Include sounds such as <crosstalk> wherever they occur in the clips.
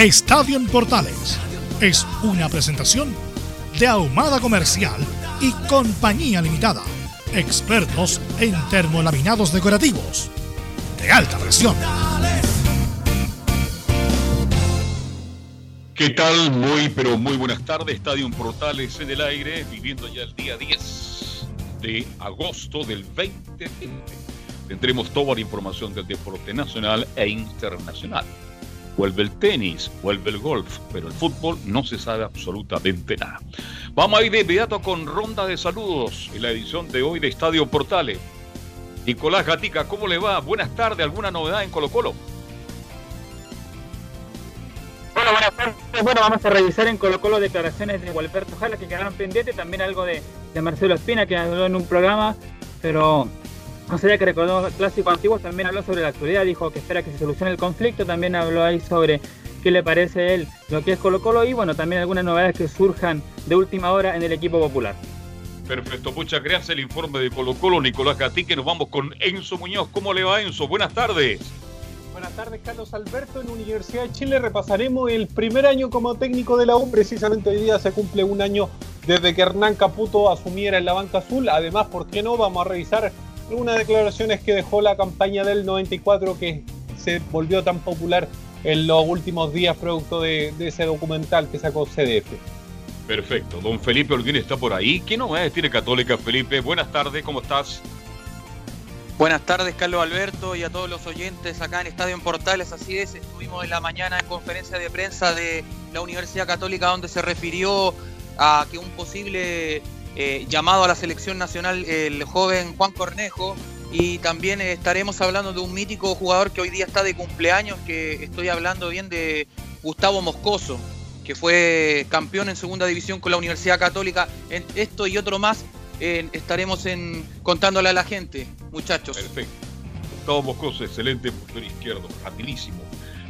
Estadio en Portales es una presentación de Ahumada Comercial y Compañía Limitada. Expertos en termolaminados decorativos de alta presión. ¿Qué tal? Muy, pero muy buenas tardes. Estadio Portales en el aire, viviendo ya el día 10 de agosto del 2020. Tendremos toda la información del deporte nacional e internacional. Vuelve el tenis, vuelve el golf, pero el fútbol no se sabe absolutamente nada. Vamos a ir de inmediato con ronda de saludos en la edición de hoy de Estadio Portales. Nicolás Gatica, ¿cómo le va? Buenas tardes, ¿alguna novedad en Colo Colo? Bueno, buenas tardes. Bueno, vamos a revisar en Colo Colo declaraciones de Gualberto Jala que quedaron pendientes, también algo de, de Marcelo Espina que habló en un programa, pero no sería que recordó clásicos antiguos, también habló sobre la actualidad, dijo que espera que se solucione el conflicto, también habló ahí sobre qué le parece a él lo que es Colo Colo y bueno, también algunas novedades que surjan de última hora en el equipo popular. Perfecto, muchas gracias. El informe de Colo Colo, Nicolás Gatique. Nos vamos con Enzo Muñoz. ¿Cómo le va, Enzo? Buenas tardes. Buenas tardes, Carlos Alberto. En Universidad de Chile repasaremos el primer año como técnico de la U. Precisamente hoy día se cumple un año desde que Hernán Caputo asumiera en la banca azul. Además, ¿por qué no? Vamos a revisar algunas declaraciones que dejó la campaña del 94 que se volvió tan popular en los últimos días producto de, ese documental que sacó CDF. Perfecto. Don Felipe Holguín está por ahí. ¿Qué novedades tiene Católica, Felipe? Buenas tardes, ¿cómo estás? Buenas tardes, Carlos Alberto, y a todos los oyentes acá en Estadio en Portales. Así es, estuvimos en la mañana en conferencia de prensa de la Universidad Católica donde se refirió a que un posible eh, llamado a la selección nacional el joven Juan Cornejo y también estaremos hablando de un mítico jugador que hoy día está de cumpleaños, que estoy hablando bien de Gustavo Moscoso, que fue campeón en segunda división con la Universidad Católica. En esto y otro más estaremos en, contándole a la gente, muchachos. Perfecto. Gustavo Moscoso, excelente portero izquierdo, rapidísimo,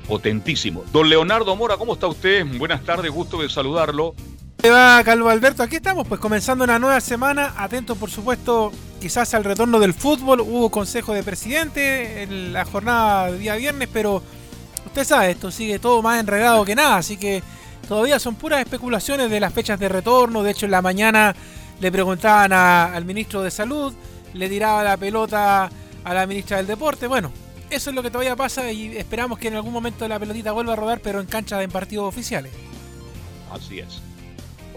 potentísimo. Don Leonardo Mora, ¿cómo está usted? Buenas tardes, gusto de saludarlo. ¿Cómo va, Calvo Alberto? Aquí estamos, pues comenzando una nueva semana. Atento, por supuesto, quizás al retorno del fútbol. Hubo consejo de presidente en la jornada de día viernes, pero usted sabe, esto sigue todo más enredado que nada. Así que todavía son puras especulaciones de las fechas de retorno. De hecho, en la mañana le preguntaban al ministro de Salud, le tiraba la pelota a la ministra del Deporte. Bueno, eso es lo que todavía pasa y esperamos que en algún momento la pelotita vuelva a rodar, pero en cancha de partidos oficiales. Así es.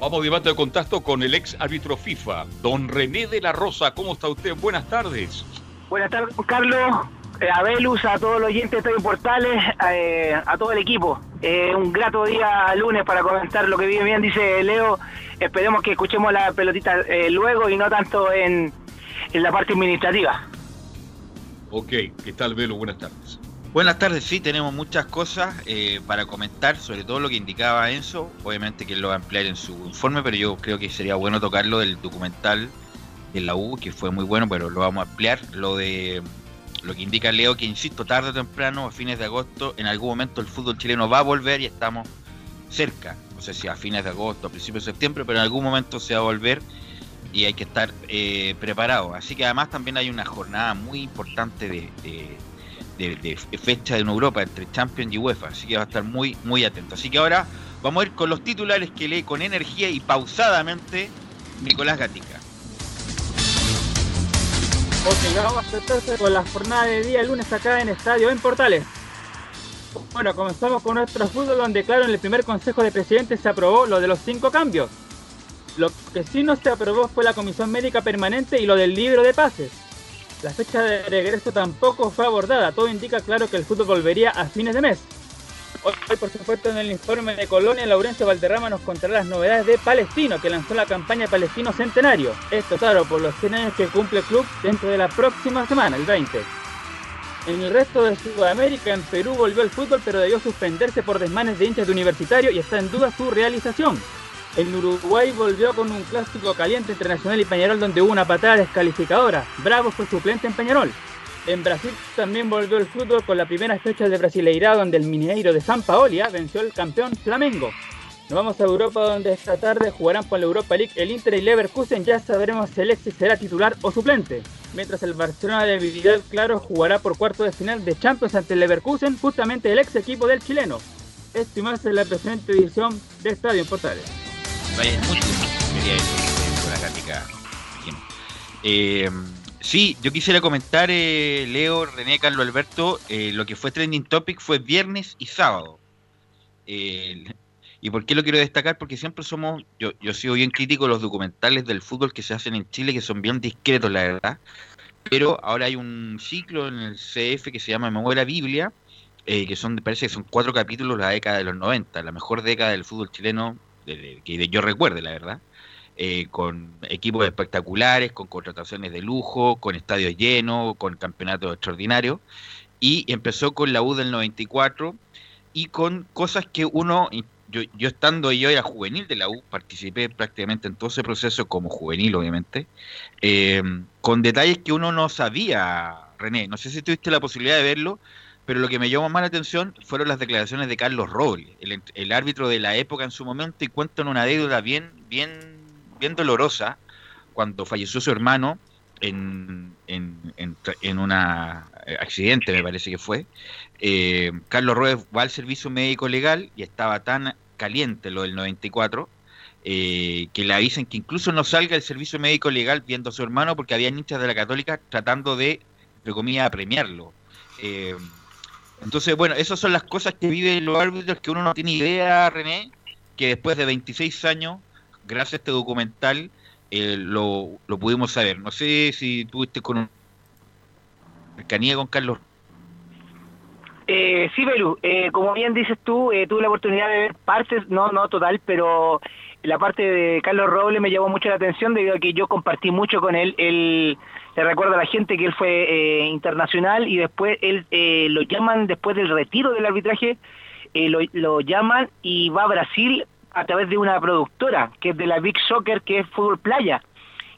Vamos de de contacto con el ex árbitro FIFA, don René de la Rosa. ¿Cómo está usted? Buenas tardes. Buenas tardes, Carlos. Eh, a Velus, a todos los oyentes de Estadio Portales, eh, a todo el equipo. Eh, un grato día lunes para comentar lo que viene bien, dice Leo. Esperemos que escuchemos la pelotita luego y no tanto en, en la parte administrativa. Ok, ¿qué tal, Velo? Buenas tardes. Buenas tardes, sí, tenemos muchas cosas eh, para comentar, sobre todo lo que indicaba Enzo, obviamente que él lo va a ampliar en su informe, pero yo creo que sería bueno tocarlo del documental de la U, que fue muy bueno, pero lo vamos a ampliar, lo de lo que indica Leo, que insisto, tarde o temprano, a fines de agosto, en algún momento el fútbol chileno va a volver y estamos cerca, no sé si a fines de agosto, a principios de septiembre, pero en algún momento se va a volver y hay que estar eh, preparado. Así que además también hay una jornada muy importante de de, fecha en Europa entre Champions y UEFA, así que va a estar muy, muy atento. Así que ahora vamos a ir con los titulares que lee con energía y pausadamente Nicolás Gatica. Ok, vamos a con la jornada de día lunes acá en Estadio en Portales. Bueno, comenzamos con nuestro fútbol donde claro en el primer consejo de presidentes se aprobó lo de los cinco cambios. Lo que sí no se aprobó fue la comisión médica permanente y lo del libro de pases. La fecha de regreso tampoco fue abordada, todo indica claro que el fútbol volvería a fines de mes. Hoy, por supuesto, en el informe de Colonia, Laurencio Valderrama nos contará las novedades de Palestino, que lanzó la campaña Palestino Centenario. Esto, claro, por los 100 años que cumple el club dentro de la próxima semana, el 20. En el resto de Sudamérica, en Perú volvió el fútbol, pero debió suspenderse por desmanes de hinchas de universitario y está en duda su realización. En Uruguay volvió con un clásico caliente entre Nacional y Peñarol donde hubo una patada descalificadora. Bravo fue suplente en Peñarol. En Brasil también volvió el fútbol con la primera fecha de Brasileirao donde el Mineiro de San Paolia venció al campeón Flamengo. Nos vamos a Europa donde esta tarde jugarán por la Europa League el Inter y Leverkusen. Ya sabremos si Alexis será titular o suplente. Mientras el Barcelona de Vidal Claro jugará por cuarto de final de Champions ante el Leverkusen, justamente el ex equipo del chileno. Esto y más en la presente edición de Estadio en Portales. Vaya, mucho quería eh, Sí, yo quisiera comentar, eh, Leo, René, Carlos Alberto, eh, lo que fue Trending Topic fue viernes y sábado. Eh, ¿Y por qué lo quiero destacar? Porque siempre somos, yo, yo sigo bien crítico de los documentales del fútbol que se hacen en Chile, que son bien discretos, la verdad. Pero ahora hay un ciclo en el CF que se llama Memoria Biblia, que son, parece que son cuatro capítulos de la década de los 90, la mejor década del fútbol chileno que yo recuerde, la verdad. Eh, con equipos espectaculares, con contrataciones de lujo, con estadios llenos, con campeonatos extraordinarios. Y empezó con la U del 94 y con cosas que uno, yo, yo estando yo era juvenil de la U, participé prácticamente en todo ese proceso como juvenil, obviamente, eh, con detalles que uno no sabía, René. No sé si tuviste la posibilidad de verlo, pero lo que me llamó más la atención fueron las declaraciones de Carlos Robles, el, el árbitro de la época en su momento, y cuentan una deuda bien, bien bien dolorosa cuando falleció su hermano en, en, en, un eh, accidente, me parece que fue. Eh, Carlos Ruiz va al servicio médico legal y estaba tan caliente lo del 94 eh, que le avisan que incluso no salga el servicio médico legal viendo a su hermano porque había hinchas de la Católica tratando de, de comillas, apremiarlo. Entonces, bueno, esas son las cosas que viven los árbitros que uno no tiene idea, René, que después de 26 años gracias a este documental eh, lo, lo, pudimos saber. No sé si tuviste con cercanía con Carlos. Eh, sí, Belu, eh, como bien dices tú, eh, tuve la oportunidad de ver partes, no, no total, pero la parte de Carlos Robles me llamó mucho la atención debido a que yo compartí mucho con él. Él le recuerda a la gente que él fue internacional y después él lo llaman después del retiro del arbitraje, lo, lo llaman y va a Brasil a través de una productora, que es de la Big Soccer, que es Fútbol Playa.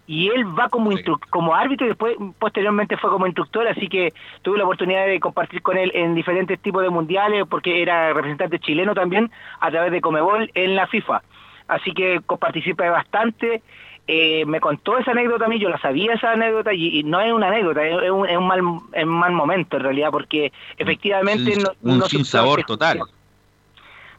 Y él va como, como árbitro y después posteriormente fue como instructor, así que tuve la oportunidad de compartir con él en diferentes tipos de mundiales, porque era representante chileno también, a través de Comebol en la FIFA. Así que participé bastante. Eh, me contó esa anécdota a mí, yo la sabía esa anécdota y, no es una anécdota, es un, es un mal, es mal momento en realidad, porque efectivamente... Un, no, sabor total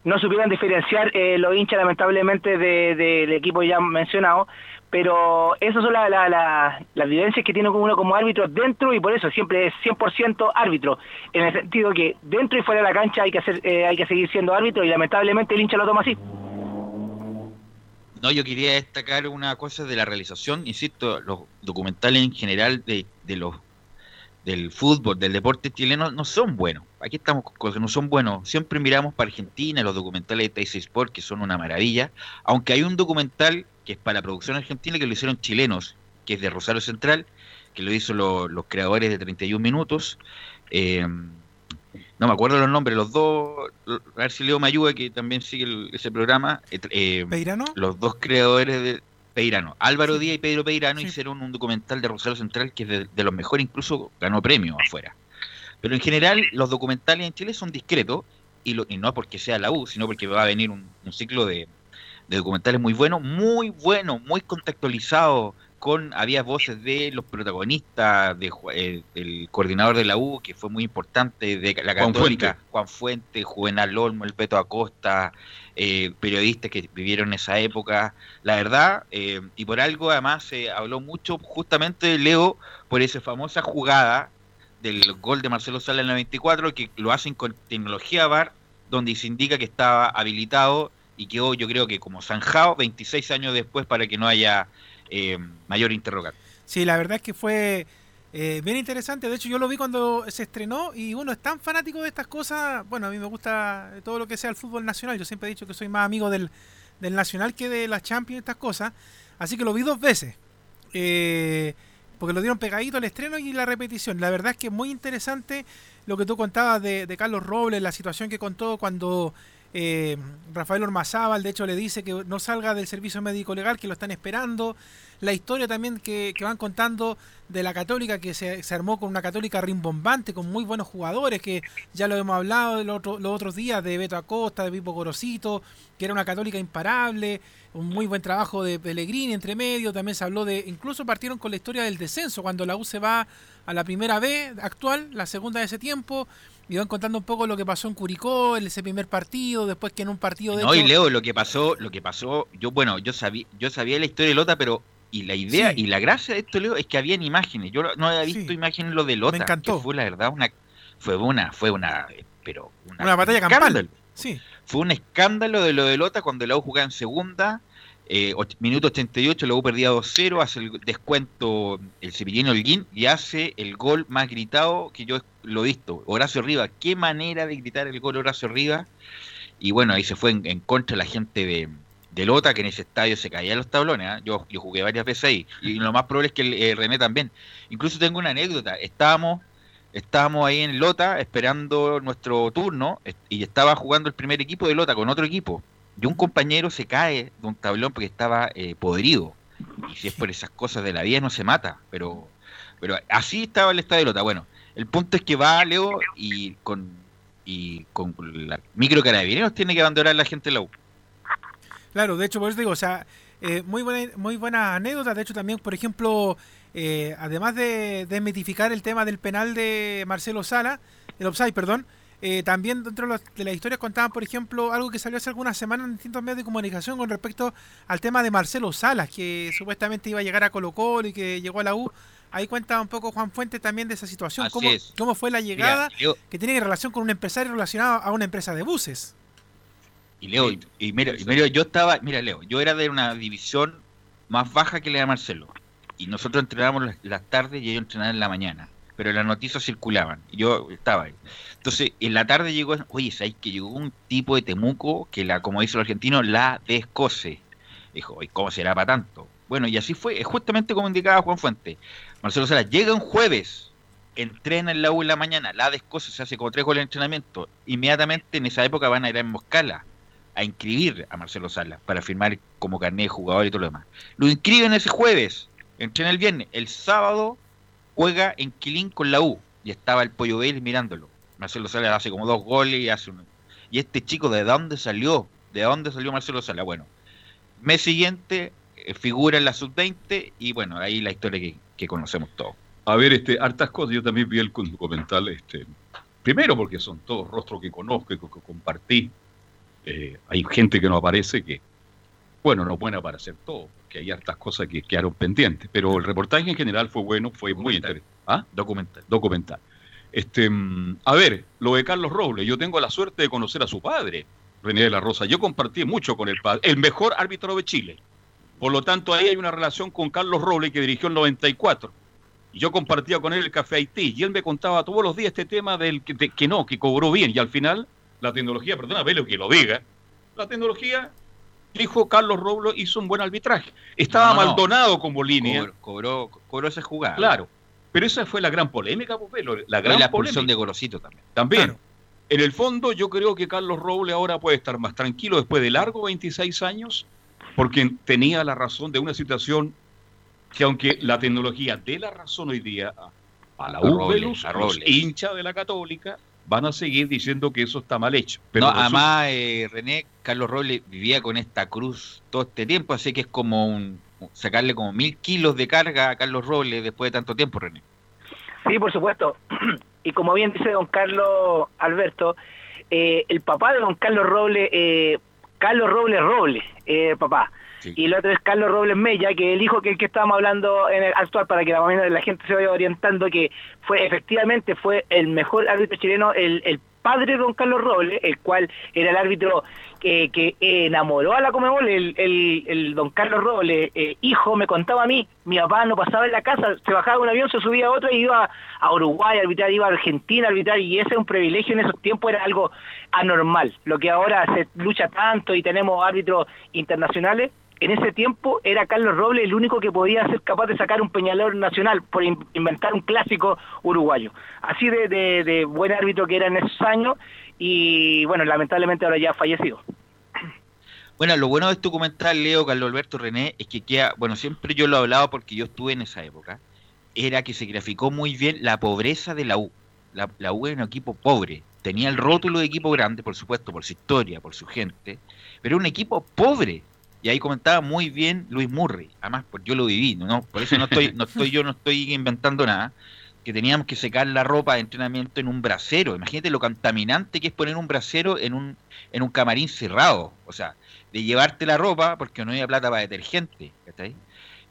no supieran diferenciar eh, los hinchas lamentablemente del equipo ya mencionado, pero esas son las vivencias que tiene uno como árbitro dentro y por eso siempre es 100% árbitro, en el sentido que dentro y fuera de la cancha hay que, hacer, eh, hay que seguir siendo árbitro y lamentablemente el hincha lo toma así. No, yo quería destacar una cosa de la realización, insisto, los documentales en general de, de los del fútbol, del deporte chileno, no son buenos. Aquí estamos con cosas, no son buenos. Siempre miramos para Argentina, los documentales de Taisy Sport, que son una maravilla. Aunque hay un documental que es para la producción argentina que lo hicieron chilenos, que es de Rosario Central, que lo hizo los creadores de 31 Minutos. Eh, no me acuerdo los nombres, los dos, a ver si Leo me ayuda, que también sigue ese programa. Eh, eh los dos creadores de, Peirano. Álvaro Díaz y Pedro Peirano hicieron un documental de Rosario Central que es de, los mejores, incluso ganó premio afuera. Pero en general los documentales en Chile son discretos y, no porque sea la U, sino porque va a venir un, ciclo de, documentales muy buenos, muy buenos, muy contextualizados, con había voces de los protagonistas, de, eh, del coordinador de la U, que fue muy importante, de la Católica, Juan Fuente, Juvenal Olmo, el Beto Acosta, eh, periodistas que vivieron esa época. La verdad, eh, y por algo además se habló mucho justamente, Leo, por esa famosa jugada del gol de Marcelo Sala en el 94, que lo hacen con tecnología VAR, donde se indica que estaba habilitado y quedó, yo creo que como zanjado 26 años después para que no haya eh, mayor interrogante. Sí, la verdad es que fue eh, bien interesante. De hecho, yo lo vi cuando se estrenó y uno es tan fanático de estas cosas. Bueno, a mí me gusta todo lo que sea el fútbol nacional. Yo siempre he dicho que soy más amigo del, del nacional que de las Champions y estas cosas. Así que lo vi dos veces. Eh, porque lo dieron pegadito al estreno y la repetición. La verdad es que es muy interesante lo que tú contabas de, de Carlos Robles, la situación que contó cuando eh, Rafael Ormazábal, de hecho, le dice que no salga del servicio médico legal, que lo están esperando. La historia también que, van contando de la Católica, que se, armó con una Católica rimbombante, con muy buenos jugadores, que ya lo hemos hablado los, los otros días, de Beto Acosta, de Pipo Gorosito, que era una Católica imparable, un muy buen trabajo de Pellegrini entre medio. También se habló de, incluso partieron con la historia del descenso, cuando la U se va a la primera B actual, la segunda de ese tiempo y van contando un poco lo que pasó en Curicó, en ese primer partido, después que en un partido de No, y Leo, lo que pasó, lo que pasó, yo bueno, yo sabía, yo sabía la historia de Lota, pero y la idea y la gracia de esto, Leo, es que habían imágenes. Yo no había visto imágenes lo de Lota, Me encantó. que fue la verdad una fue una fue una pero una, batalla campal. Sí. Fue un escándalo de lo de Lota cuando la U jugaba en segunda eh, minuto 88, luego perdía 2-0, hace el descuento el sevillino Holguín y hace el gol más gritado que yo lo visto. Horacio Rivas, qué manera de gritar el gol Horacio Rivas. Y bueno, ahí se fue en, contra la gente de, de, Lota, que en ese estadio se caían los tablones. ¿ah? Yo, yo jugué varias veces ahí. Y lo más probable es que el, eh, René también. Incluso tengo una anécdota. Estábamos, estábamos ahí en Lota esperando nuestro turno y estaba jugando el primer equipo de Lota con otro equipo y un compañero se cae de un tablón porque estaba eh, podrido. Y si es por esas cosas de la vida no se mata, pero pero así estaba el estado de Lota. Bueno, el punto es que va Leo y con y con la micro carabineros tiene que abandonar la gente de la U. Claro, de hecho, por eso digo, o sea, eh, muy buena muy buena anécdota. De hecho, también, por ejemplo, eh, además de desmitificar el tema del penal de Marcelo Sala, el offside, perdón, eh, también dentro de las historias contaban, por ejemplo, algo que salió hace algunas semanas en distintos medios de comunicación con respecto al tema de Marcelo Salas, que supuestamente iba a llegar a Colo Colo y que llegó a la U. Ahí cuenta un poco Juan Fuente también de esa situación, cómo, cómo, fue la llegada que tiene relación con un empresario relacionado a una empresa de buses. Y Leo, y, mira, yo estaba, mira Leo, yo era de una división más baja que la de Marcelo. Y nosotros entrenábamos las, tardes y ellos entrenaban en la mañana. Pero las noticias circulaban. Y yo estaba ahí. Entonces, en la tarde llegó, oye, ¿sabes que llegó un tipo de Temuco que, la como dice el argentino, la descose? Dijo, ¿y cómo será para tanto? Bueno, y así fue, es justamente como indicaba Juan Fuente. Marcelo Sala llega un jueves, entrena en la U en la mañana, la descose, se hace como tres goles de entrenamiento. Inmediatamente en esa época van a ir a Moscala a inscribir a Marcelo Sala para firmar como carnet de jugador y todo lo demás. Lo inscriben ese jueves, entrena el viernes, el sábado juega en Quilín con la U y estaba el Pollo Vélez mirándolo. Marcelo Sala hace como dos goles y hace uno. Y este chico, ¿de dónde salió? ¿De dónde salió Marcelo Sala? Bueno, mes siguiente eh, figura en la sub-20 y bueno, ahí la historia que, conocemos todos. A ver, este, hartas cosas, yo también vi el documental, este, primero porque son todos rostros que conozco y que, compartí. Eh, hay gente que no aparece que, bueno, no pueden aparecer todos, que hay hartas cosas que quedaron pendientes, pero el reportaje en general fue bueno, fue muy interesante. ¿Ah? Documental. Documental. Este, mm, a ver, lo de Carlos Robles, yo tengo la suerte de conocer a su padre, René de la Rosa. Yo compartí mucho con el padre, el mejor árbitro de Chile. Por lo tanto, ahí hay una relación con Carlos Robles que dirigió en 94. Y yo compartía con él el Café Haití y él me contaba todos los días este tema del que, que no, que cobró bien. Y al final, la tecnología, perdona, lo que lo diga, la tecnología dijo Carlos Robles hizo un buen arbitraje. Estaba Maldonado como línea. Cobró, cobró, esa jugada. Claro. Pero esa fue la gran polémica, pues, la gran la de Gorosito también. También. En el fondo, yo creo que Carlos Roble ahora puede estar más tranquilo después de largo 26 años, porque tenía la razón de una situación que, aunque la tecnología dé la razón hoy día a, la U, los hinchas de la Católica, van a seguir diciendo que eso está mal hecho. Pero además, eh, René, Carlos Roble vivía con esta cruz todo este tiempo, así que es como un, sacarle como mil kilos de carga a Carlos Robles después de tanto tiempo, René. Sí, por supuesto. <clears throat> Y como bien dice don Carlos Alberto, eh, el papá de don Carlos Robles, eh, Carlos Robles Robles, eh, papá. y el otro es Carlos Robles Mella, que el hijo que el que estábamos hablando en el actual, para que la, la gente se vaya orientando, que fue efectivamente fue el mejor árbitro chileno, el, el padre de don Carlos Robles, el cual era el árbitro que, que enamoró a la Comebol, el, el, el don Carlos Robles, eh, hijo, me contaba a mí, mi papá no pasaba en la casa, se bajaba de un avión, se subía a otro y iba a Uruguay a arbitrar, iba a Argentina a arbitrar, y ese es un privilegio en esos tiempos, era algo anormal. Lo que ahora se lucha tanto y tenemos árbitros internacionales, en ese tiempo era Carlos Robles el único que podía ser capaz de sacar un peñalor nacional por inventar un clásico uruguayo. Así de, de, buen árbitro que era en esos años y bueno, lamentablemente ahora ya ha fallecido. Bueno, lo bueno de este documental, Leo, Carlos Alberto René, es que queda, bueno, siempre yo lo he hablado porque yo estuve en esa época, era que se graficó muy bien la pobreza de la U. La, la U era un equipo pobre, tenía el rótulo de equipo grande, por supuesto, por su historia, por su gente, pero un equipo pobre, y ahí comentaba muy bien Luis Murray, además pues yo lo viví, ¿no? Por eso no estoy, no <laughs> estoy yo no estoy inventando nada, que teníamos que secar la ropa de entrenamiento en un brasero. Imagínate lo contaminante que es poner un brasero en un, en un camarín cerrado. O sea, de llevarte la ropa, porque no había plata para detergente,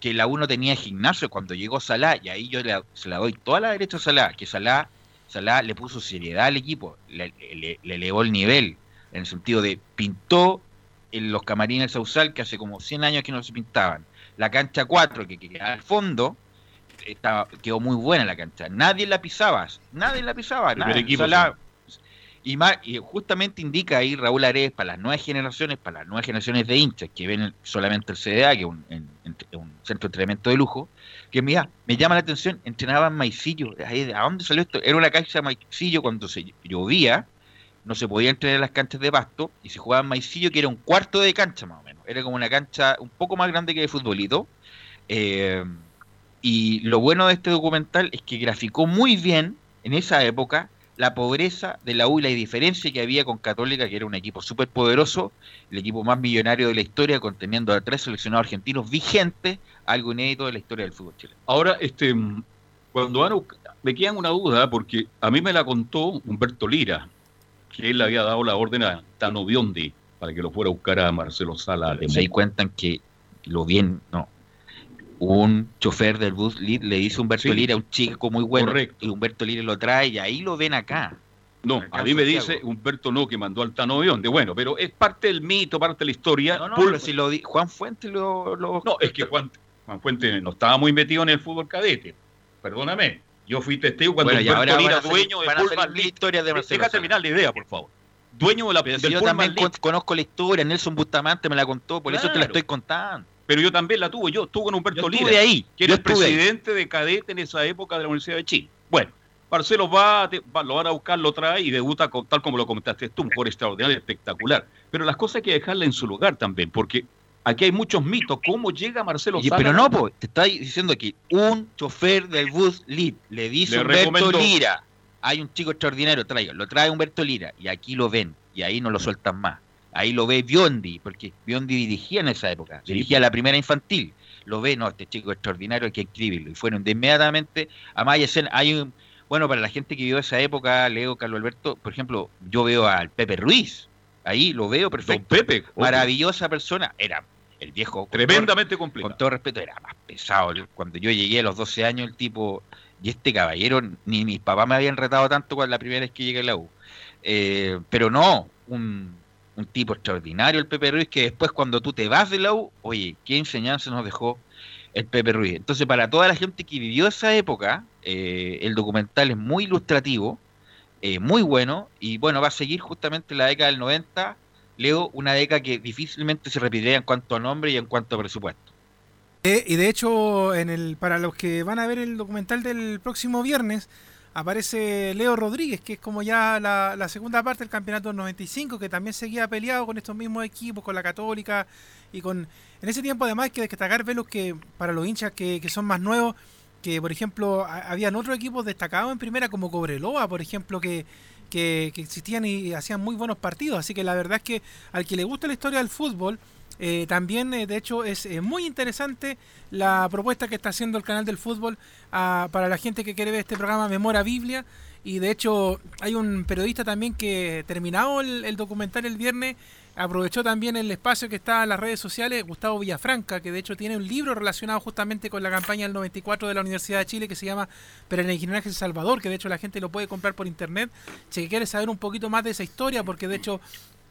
Que la uno tenía gimnasio cuando llegó Salah, y ahí yo le, se la doy toda la derecha a Salah, que Salah, Salah le puso seriedad al equipo, le, le elevó el nivel, en el sentido de pintó en los camarines Sausal, que hace como 100 años que no se pintaban. La cancha 4, que, queda al fondo, estaba, quedó muy buena la cancha. Nadie la pisaba, nadie la pisaba. y, y, justamente indica ahí Raúl Ares para las nuevas generaciones, para las nuevas generaciones de hinchas que ven solamente el CDA, que es un, centro de entrenamiento de lujo, que mira, me llama la atención, entrenaban maicillo. ¿A dónde salió esto? Era una cancha de maicillo cuando se llovía no se podía entrenar en las canchas de pasto y se jugaba en maicillo, que era un cuarto de cancha más o menos. Era como una cancha un poco más grande que de futbolito. Eh, y lo bueno de este documental es que graficó muy bien en esa época la pobreza de la U y la diferencia que había con Católica, que era un equipo súper poderoso, el equipo más millonario de la historia, conteniendo a tres seleccionados argentinos vigentes, algo inédito de la historia del fútbol chileno. Ahora, este, cuando me quedan una duda, porque a mí me la contó Humberto Lira, que él le había dado la orden a Tano Biondi para que lo fuera a buscar a Marcelo Sala. Se cuentan que lo bien, no. Un chofer del bus le dice Humberto Lira, un chico muy bueno, y Humberto Lira lo trae y ahí lo ven acá. No, a mí me dice Humberto no, que mandó al Tano Biondi. Bueno, pero es parte del mito, parte de la historia. No, no, si lo Juan Fuente lo, lo... No, es que Juan, Juan Fuente no estaba muy metido en el fútbol cadete. Perdóname. Yo fui testigo cuando bueno, Humberto Lira, dueño de Pullman historia de Marcelo Deja terminar la idea, por favor. Dueño de la Pero Yo también conozco la historia, Nelson Bustamante me la contó, por eso te la estoy contando. Pero yo también la tuve, yo estuve con Humberto yo Lira, ahí, que era el presidente de cadete en esa época de la Universidad de Chile. Bueno, Marcelo va, lo van a buscar, lo trae y debuta tal como lo comentaste tú, un por extraordinario, espectacular. Pero las cosas hay que dejarla en su lugar también, porque Aquí hay muchos mitos. ¿Cómo llega Marcelo Sala? Pero no, pues, te estoy diciendo que un chofer del bus Lead le dice Humberto Lira, hay un chico extraordinario, traigo, lo trae Humberto Lira, y aquí lo ven, y ahí no lo sueltan más. Ahí lo ve Biondi, porque Biondi dirigía en esa época, dirigía la primera infantil. Lo ve, no, este chico extraordinario hay que escribirlo. Y fueron de inmediatamente a Maya Hay un, bueno, para la gente que vivió esa época, Leo, Carlos Alberto, por ejemplo, yo veo al Pepe Ruiz, ahí lo veo perfecto. Pepe. Maravillosa persona. Era el viejo. Tremendamente complicado. Con todo respeto, era más pesado. Cuando yo llegué a los 12 años, el tipo. Y este caballero, ni mis papás me habían retado tanto cuando la primera vez que llegué a la U. Eh, pero no, un, tipo extraordinario, el Pepe Ruiz, que después, cuando tú te vas de la U, oye, qué enseñanza nos dejó el Pepe Ruiz. Entonces, para toda la gente que vivió esa época, eh, el documental es muy ilustrativo, eh, muy bueno, y bueno, va a seguir justamente en la década del 90 Leo, una década que difícilmente se repetiría en cuanto a nombre y en cuanto a presupuesto. Eh, y de hecho, en el, para los que van a ver el documental del próximo viernes, aparece Leo Rodríguez, que es como ya la, segunda parte del campeonato 95, que también seguía peleado con estos mismos equipos, con la Católica y con... En ese tiempo además hay que destacar velos que para los hinchas que, que son más nuevos, que por ejemplo habían otros equipos destacados en primera como Cobreloa, por ejemplo, que que, existían y hacían muy buenos partidos. Así que la verdad es que al que le gusta la historia del fútbol, eh, también, eh, de hecho, es muy interesante la propuesta que está haciendo el canal del fútbol ah, para la gente que quiere ver este programa Memora Biblia. Y de hecho, hay un periodista también que terminado el documental el viernes, aprovechó también el espacio que está en las redes sociales, Gustavo Villafranca, que de hecho tiene un libro relacionado justamente con la campaña del 94 de la Universidad de Chile que se llama Peregrinaje El Salvador, que de hecho la gente lo puede comprar por internet. Si quiere saber un poquito más de esa historia, porque de hecho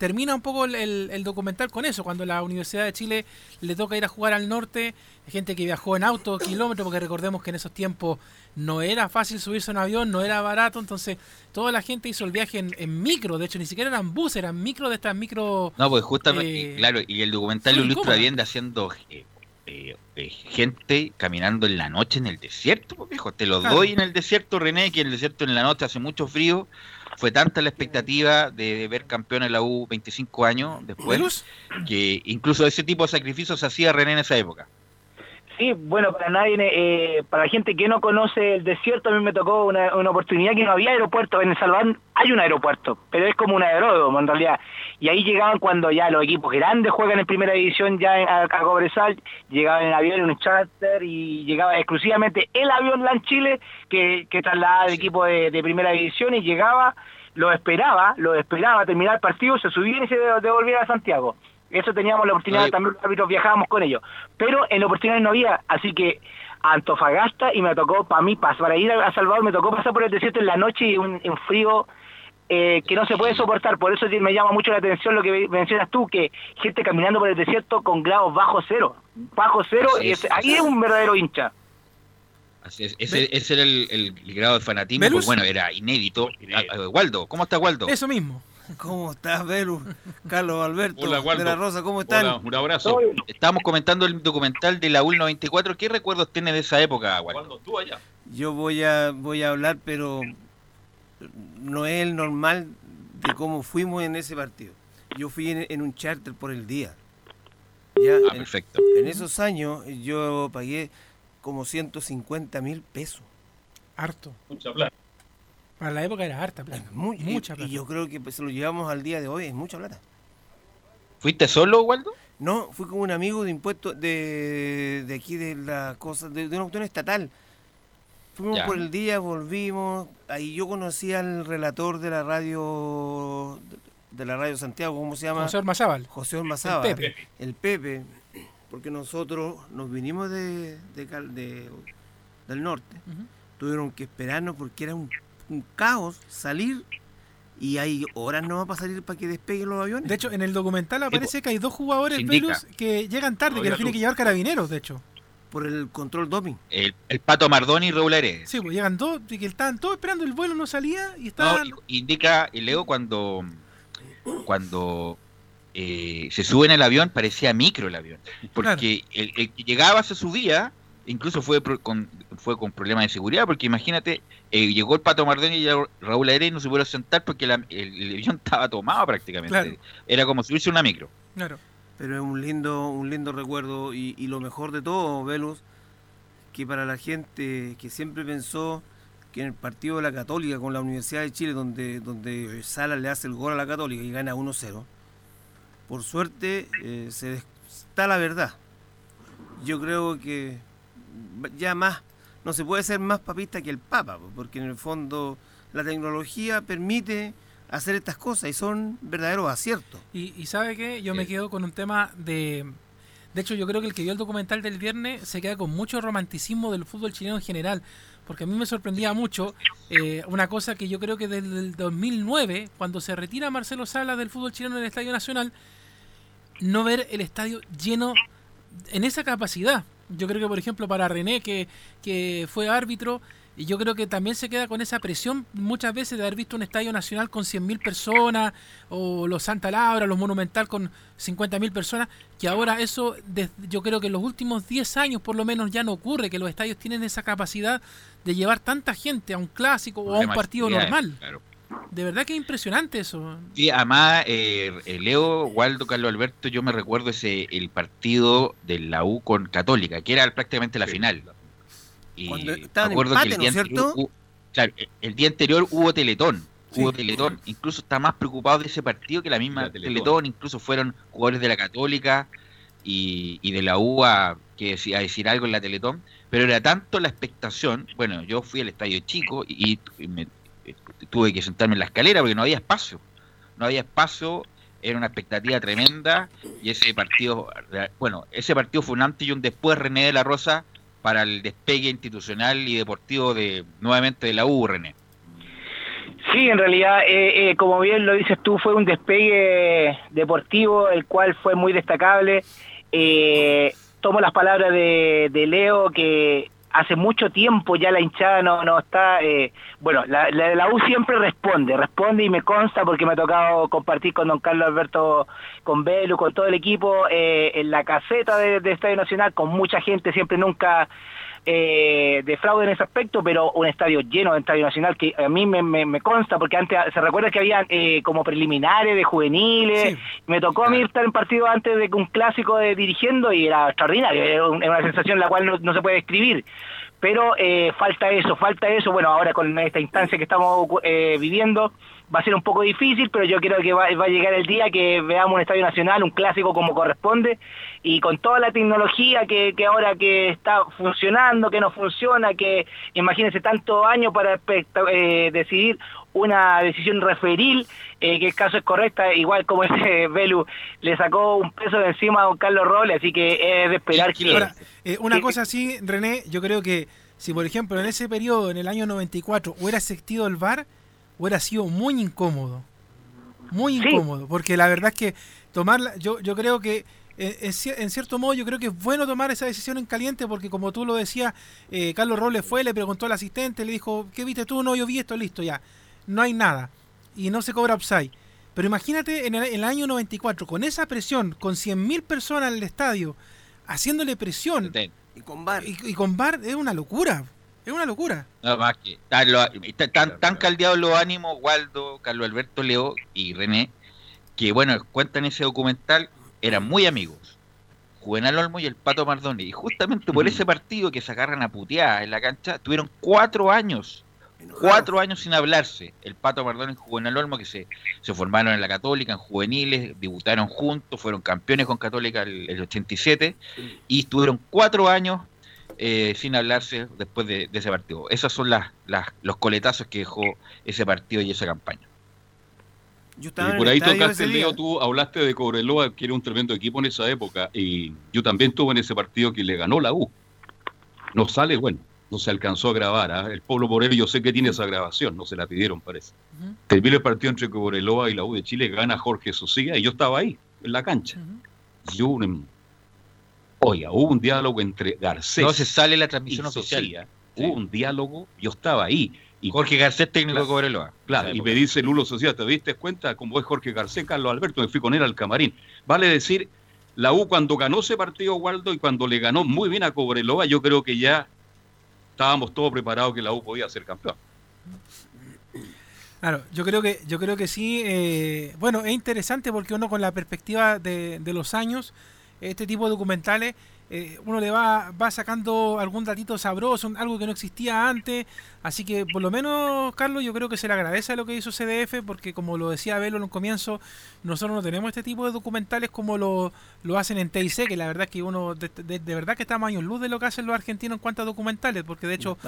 termina un poco el, el- el documental con eso, cuando la Universidad de Chile le toca ir a jugar al norte, gente que viajó en auto, kilómetros, porque recordemos que en esos tiempos no era fácil subirse a un avión, no era barato, entonces toda la gente hizo el viaje en, en micro, de hecho ni siquiera eran buses, eran micro de estas micro... No, pues justamente, Eh, claro, y el documental lo ilustra bien de haciendo eh, eh, eh, gente caminando en la noche en el desierto, pues, viejo. Te lo Claro. doy en el desierto, René, que en el desierto en la noche hace mucho frío. Fue tanta la expectativa de, de ver campeón en la U 25 años después, que incluso ese tipo de sacrificios se hacía René en esa época. Sí, bueno, para nadie, eh, para la gente que no conoce el desierto, a mí me tocó una, una oportunidad que no había aeropuerto. En El Salvador hay un aeropuerto, pero es como un aeródromo en realidad. Y ahí llegaban cuando ya los equipos grandes juegan en primera división ya en- a, a Cobresal, llegaban en avión, en un charter y llegaba exclusivamente el avión LAN Chile que, que trasladaba el equipo de, de primera división y llegaba, lo esperaba, lo esperaba terminar el partido, se subían y se devolvían a Santiago. Eso teníamos la oportunidad, también los árbitros viajábamos con ellos. Pero en oportunidades no había, así que Antofagasta y me tocó, para mí, para ir a Salvador, me tocó pasar por el desierto en la noche y un, un frío eh, que no se puede soportar. Por eso me llama mucho la atención lo que mencionas tú, que gente caminando por el desierto con grados bajo cero. Bajo cero, Así y es, ahí es un verdadero hincha. Así es, ese, ese era el, el- el grado de fanatismo, pues bueno, era inédito. Ah, ah, Waldo, ¿cómo está Waldo? Eso mismo. <laughs> ¿Cómo estás, Velu? <laughs> Carlos Alberto Hola, Waldo. de la Rosa, ¿cómo están? Hola, un abrazo. Estábamos comentando el documental de la UL 94. ¿Qué recuerdos tiene de esa época, Waldo? Cuando tú allá. Yo voy a voy a hablar, pero no es el normal de cómo fuimos en ese partido. Yo fui en, en un charter por el día. Ya, Ah, en, perfecto. en esos años yo pagué como 150 mil pesos. Harto. Mucha plata. Para la época era harta plata. Y- Mucha y, plata. yo creo que pues, se lo llevamos al día de hoy, es mucha plata. ¿Fuiste solo, Waldo? No, fui con un amigo de impuestos de, de aquí de la cosa, de, de una autónoma estatal. Fuimos Ya. por el día, volvimos. Ahí yo conocí al relator de la radio de la radio Santiago, ¿cómo se llama? José Ormazábal. José Ormazábal. El Pepe. El Pepe, porque nosotros nos vinimos de, de Cal- de- del norte. Tuvieron que esperarnos porque era un, un caos salir y hay horas no para salir para que despeguen los aviones. De hecho, en el documental aparece que hay dos jugadores. Velus que llegan tarde, que los tiene que llevar carabineros, de hecho. Por el control doping. El, el Pato Mardoni y Raúl Heredes. Sí, pues llegan dos, y que estaban todos esperando, el vuelo no salía y No, estaban... y- indica, y leo cuando cuando eh, se sube en el avión, parecía micro el avión. Porque el, el que llegaba se subía, incluso fue pro- con, fue con problemas de seguridad, porque imagínate, eh, llegó el Pato Mardoni y Raúl Heredes no se pudieron sentar porque la- el, el avión <laughs> estaba tomado prácticamente. Claro. Era como subirse a una micro. Claro. Pero es un lindo, un lindo recuerdo y, lo mejor de todo, Velus, que para la gente que siempre pensó que en el partido de la Católica con la Universidad de Chile, donde, donde Sala le hace el gol a la Católica y gana 1-0, por suerte eh, se está la verdad. Yo creo que ya más, no se puede ser más papista que el Papa, po, porque en el fondo la tecnología permite hacer estas cosas y son verdaderos aciertos. Y, y ¿sabe qué? Yo me quedo con un tema de... De hecho, yo creo que el que vio el documental del viernes se queda con mucho romanticismo del fútbol chileno en general. Porque a mí me sorprendía mucho eh, una cosa que yo creo que desde el 2009, cuando se retira Marcelo Sala del fútbol chileno en el Estadio Nacional, no ver el estadio lleno en esa capacidad. Yo creo que, por ejemplo, para René, que, que fue árbitro, y yo creo que también se queda con esa presión muchas veces de haber visto un estadio nacional con 100.000 personas, o los Santa Laura, los Monumental con 50.000 personas, que ahora eso, des- yo creo que en los últimos 10 años por lo menos ya no ocurre, que los estadios tienen esa capacidad de llevar tanta gente a un clásico o a un partido normal. claro. De verdad que es impresionante eso. Sí, además, eh, eh, Leo, Waldo, Carlos Alberto, yo me recuerdo ese el partido de la U con Católica, que era prácticamente la Sí. final. Y Cuando me estaban en acuerdo empate, que el ¿no día es anterior cierto? hubo- claro, eh, el día anterior hubo Teletón. Sí. Hubo Teletón, incluso está más preocupado de ese partido que la misma La Teletón. Teletón. Incluso fueron jugadores de la Católica y, y de la U a, que decía, a decir algo en la Teletón. Pero era tanto la expectación. Bueno, yo fui al estadio chico y, y me- eh, tuve que sentarme en la escalera porque no había espacio. No había espacio, era una expectativa tremenda y ese partido, bueno, ese partido fue un antes y un después René de la Rosa para el despegue institucional y deportivo de nuevamente de la U. Sí, en realidad, eh, eh, como bien lo dices tú, fue un despegue deportivo, el cual fue muy destacable. Eh, tomo las palabras de, Leo, que hace mucho tiempo ya la hinchada no, no está... Eh, bueno, la, la, U siempre responde, responde y me consta porque me ha tocado compartir con don Carlos Alberto, con Belu, con todo el equipo, en la caseta de, de Estadio Nacional, con mucha gente, siempre nunca eh, de fraude en ese aspecto, pero un estadio lleno de Estadio Nacional que a mí me, me, consta, porque antes se recuerda que había eh, como preliminares de juveniles, me tocó a mí estar en partido antes de un clásico de dirigiendo y era extraordinario, era una sensación la cual no, se puede describir. Pero eh, falta eso, falta eso, bueno, ahora con esta instancia que estamos eh, viviendo, va a ser un poco difícil, pero yo creo que va, a llegar el día que veamos un estadio nacional, un clásico como corresponde, y con toda la tecnología que, que ahora que está funcionando, que no funciona, que imagínense tantos años para eh, decidir una decisión referil, eh, que el caso es correcta, igual como <laughs> ese Velu le sacó un peso de encima a don Carlos Robles, así que es de esperar que... Eh, una cosa así, René, yo creo que si por ejemplo en ese periodo, en el año 94, hubiera existido el VAR, hubiera sido muy incómodo. Muy incómodo, porque la verdad es que tomarla, yo, yo creo que en cierto modo yo creo que es bueno tomar esa decisión en caliente porque como tú lo decías, eh, Carlos Robles fue, le preguntó al asistente, le dijo, ¿qué viste tú? No, yo vi esto, listo, ya. No hay nada. Y no se cobra upside. Pero imagínate en el, año 94, con esa presión, con 100.000 personas en el estadio, haciéndole presión. Y con bar. Y, con bar es una locura. Es una locura. No, más que tan, tan, caldeados los ánimos, Waldo, Carlos Alberto Leo y René, que bueno, cuentan ese documental, eran muy amigos. Juvenal Olmo y el Pato Mardoni. Y justamente por ese partido que se agarran a putear en la cancha, tuvieron cuatro años. Cuatro años sin hablarse. El Pato Mardoni y Juvenal Olmo, que se, se formaron en la Católica, en juveniles, debutaron juntos, fueron campeones con Católica el, el 87, y estuvieron cuatro años eh, sin hablarse después de, ese partido. Esos son las, los coletazos que dejó ese partido y esa campaña. Y por ahí tocaste, Leo, tú hablaste de Cobreloa, que era un tremendo equipo en esa época, y yo también estuve en ese partido que le ganó la U. No sale, bueno, no se alcanzó a grabar. ¿ah? El pueblo Moreno, yo sé que tiene esa grabación, no se la pidieron, parece. Termina el partido entre Cobreloa y la U de Chile, gana Jorge Socía, y yo estaba ahí, en la cancha. Yo, un Oiga, hubo un diálogo entre Garcés. No se sale la transmisión oficial. Hubo un diálogo, yo estaba ahí. Y Jorge Garcés, técnico de Cobreloa. Claro, y me dice Lulo Social, ¿te diste cuenta cómo es Jorge Garcés, Carlos Alberto? Me fui con él al camarín. Vale decir, la U cuando ganó ese partido, Waldo, y cuando le ganó muy bien a Cobreloa, yo creo que ya estábamos todos preparados que la U podía ser campeón. Claro, yo creo que, yo creo que sí. Eh, bueno, es interesante porque uno con la perspectiva de, de los años este tipo de documentales, eh, uno le va, va sacando algún datito sabroso, algo que no existía antes. Así que por lo menos, Carlos, yo creo que se le agradece lo que hizo CDF, porque como lo decía Velo en un comienzo, nosotros no tenemos este tipo de documentales como lo, lo hacen en TIC, que la verdad es que uno de, verdad que estamos años luz de lo que hacen los argentinos en cuanto a documentales, porque de hecho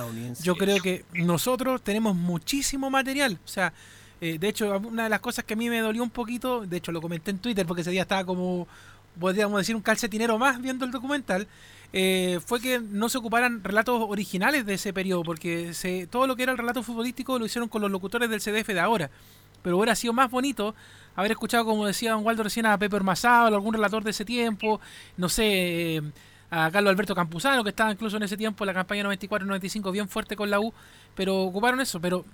yo creo que nosotros tenemos muchísimo material. O sea, eh, de hecho, una de las cosas que a mí me dolió un poquito, de hecho lo comenté en Twitter porque ese día estaba como podríamos decir un calcetinero más viendo el documental, eh, fue que no se ocuparan relatos originales de ese periodo, porque se, todo lo que era el relato futbolístico lo hicieron con los locutores del CDF de ahora. Pero hubiera sido más bonito haber escuchado, como decía Don Waldo recién, a Pepe Ormazado, algún relator de ese tiempo, no sé, eh, a Carlos Alberto Campuzano, que estaba incluso en ese tiempo en la campaña 94-95 bien fuerte con la U, pero ocuparon eso, pero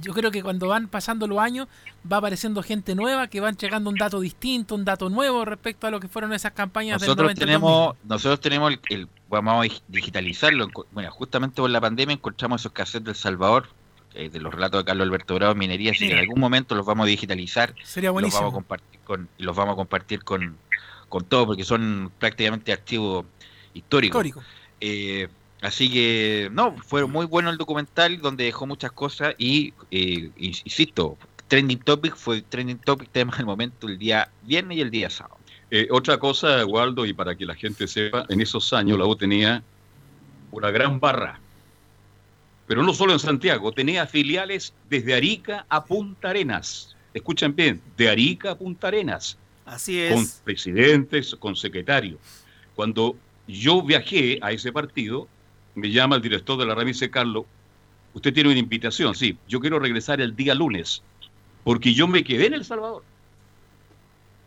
yo creo que cuando van pasando los años va apareciendo gente nueva que van llegando un dato distinto, un dato nuevo respecto a lo que fueron esas campañas nosotros del tenemos Nosotros tenemos el, vamos a digitalizarlo. Bueno, justamente por la pandemia encontramos esos cassettes del Salvador, eh, de los relatos de Carlos Alberto Bravo Minería, así que en algún momento los vamos a digitalizar. Sería buenísimo. Los vamos a compartir con, los vamos a compartir con, con todo, porque son prácticamente archivos históricos. Histórico. Eh, Así que, no, fue muy bueno el documental donde dejó muchas cosas y, eh, insisto, Trending Topic fue Trending Topic tema del momento el día viernes y el día sábado. Eh, otra cosa, Waldo, y para que la gente sepa, en esos años la U tenía una gran barra. pero no solo en Santiago, tenía filiales desde Arica a Punta Arenas. Escuchen bien, de Arica a Punta Arenas. Así Con es. presidentes, con secretarios. Cuando yo viajé a ese partido, me llama el director de la red y dice, Carlos, usted tiene una invitación, sí, yo quiero regresar el día lunes, porque yo me quedé en El Salvador.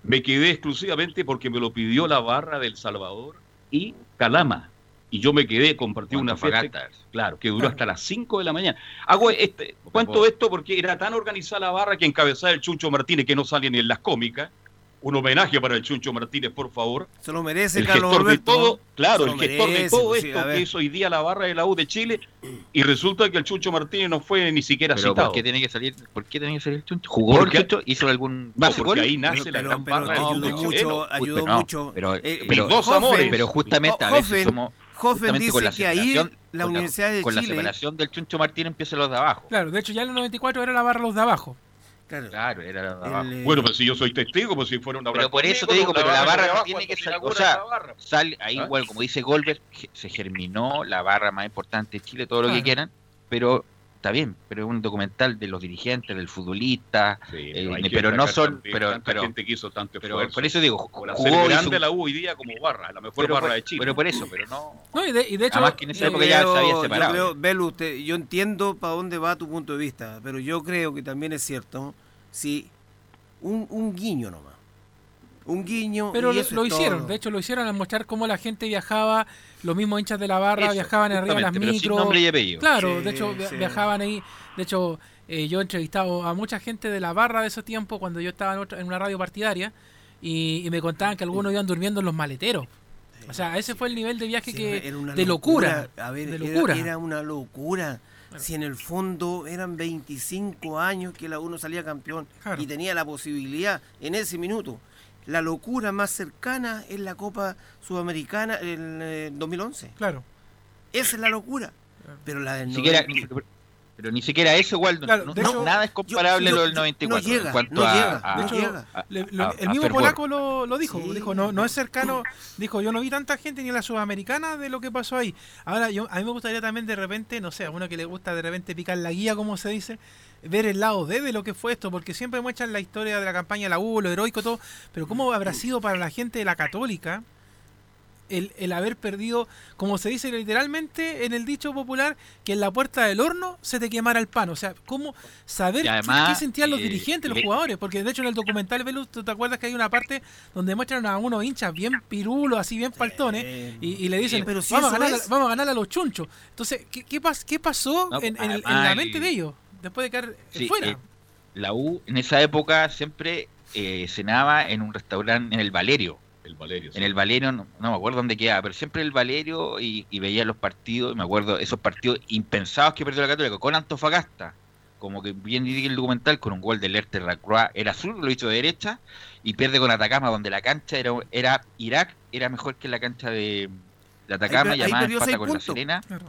Me quedé exclusivamente porque me lo pidió la barra del Salvador y Calama. Y yo me quedé, compartí una fiesta, claro, que duró hasta las 5 de la mañana. Hago este, cuento esto porque era tan organizada la barra que encabezaba el Chuncho Martínez, que no sale ni en las cómicas. Un homenaje para el Chuncho Martínez, por favor Se lo merece el Carlos gestor de todo, claro, el gestor de todo pues, esto que es hoy día la barra de la U de Chile, y resulta que el Chucho Martínez no fue ni siquiera Pero citado. ¿por qué tiene que salir? ¿Por qué tiene que salir el Chuncho? ¿Jugó Porque- el Chuncho? ¿Hizo algún No, porque gol? ahí nace Pero- la pero- gran pero barra del ayudó fútbol mucho, ayudó mucho. Pero, Eh, pero, dos Hoffen- amores. pero justamente a Hoffen- veces somos Hoffen dice con la que ahí la con Universidad de con la Chile. separación del Chuncho Martín empieza los de abajo. Claro, de hecho ya en el 94 era la barra los de abajo. Claro, Claro, era los de abajo. el, eh, Bueno, pues si yo soy testigo, pues si fuera una Pero por eso te digo, pero la barra tiene que salir. O sea, sale ahí ¿Ah? igual, como dice Goldberg, se germinó la barra más importante de Chile, todo lo que quieran, pero está bien, pero es un documental de los dirigentes, del futbolista, eh, pero no son, pero, tanta pero, gente que hizo tanto pero esfuerzo por eso digo, por jugó hizo grande la U hoy día como barra, la mejor pero, barra por- de Chile. pero por eso, pero no. No, y de, y de hecho, Además que en esa Yo época ya se había separado. Yo creo, Belu, usted- yo entiendo para dónde va tu punto de vista, pero yo creo que también es cierto si un, un guiño nomás. Un guiño. pero y lo, eso lo es hicieron, todo. de hecho lo hicieron al mostrar cómo la gente viajaba, los mismos hinchas de la barra Eso, viajaban arriba de las micros. nombre y apellido. Claro, Sí, de hecho sí. viajaban ahí. De hecho, eh, yo he entrevistado a mucha gente de la barra de esos tiempos cuando yo estaba en, otra- en una radio partidaria y, y me contaban que algunos iban durmiendo en los maleteros. O sea, ese fue el nivel de viaje Sí, que era una de locura. A ver, de era- locura. Era, una locura. Si en el fondo eran 25 años que la uno salía campeón Claro. y tenía la posibilidad en ese minuto. La locura más cercana es la Copa Sudamericana en eh, 2011. Claro. Esa es la locura. Pero la del Ni siquiera, 90 pero ni siquiera eso igual, no- Claro, no- hecho, nada es comparable yo- lo del yo- 94 no llega, en cuanto no a, llega, a- no De hecho, llega. a- Le- lo- a- el a mismo polaco lo, lo dijo, Sí. dijo, no, no es cercano, dijo, yo no vi tanta gente ni en la sudamericana de lo que pasó ahí. Ahora, yo, a mí me gustaría también de repente, no sé, a uno que le gusta de repente picar la guía, como se dice, ver el lado D de lo que fue esto, porque siempre muestran la historia de la campaña de la U, lo heroico, todo, pero cómo habrá sido para la gente de la católica el, el haber perdido, como se dice literalmente en el dicho popular, que en la puerta del horno se te quemara el pan. O sea, cómo saber qué- además, qué, sentían los eh, dirigentes, los le- jugadores. Porque de hecho en el documental, Velus, ¿tú te acuerdas que hay una parte donde muestran a unos hinchas bien pirulos, así bien faltones, y, y le dicen, Sí, pero si vamos, a ganar, es. vamos a ganar a los chunchos. Entonces, ¿qué, qué, pas- qué pasó No, en, la mente de ellos? Después de quedar Sí, fuera. eh, la U en esa época siempre eh, cenaba en un restaurante en el Valerio. El Valerio. sí. En el Valerio, no, no me acuerdo dónde quedaba, pero siempre el Valerio y, y veía los partidos, y me acuerdo esos partidos impensados que perdió la Católica con Antofagasta, como que bien dice el documental, con un gol de Lerter Lacroix, era azul, lo hizo de derecha, y pierde con Atacama, donde la cancha era, era Irak, era mejor que la cancha de, de Atacama, Ahí per- ahí llamada empata seis con la. Serena. Claro.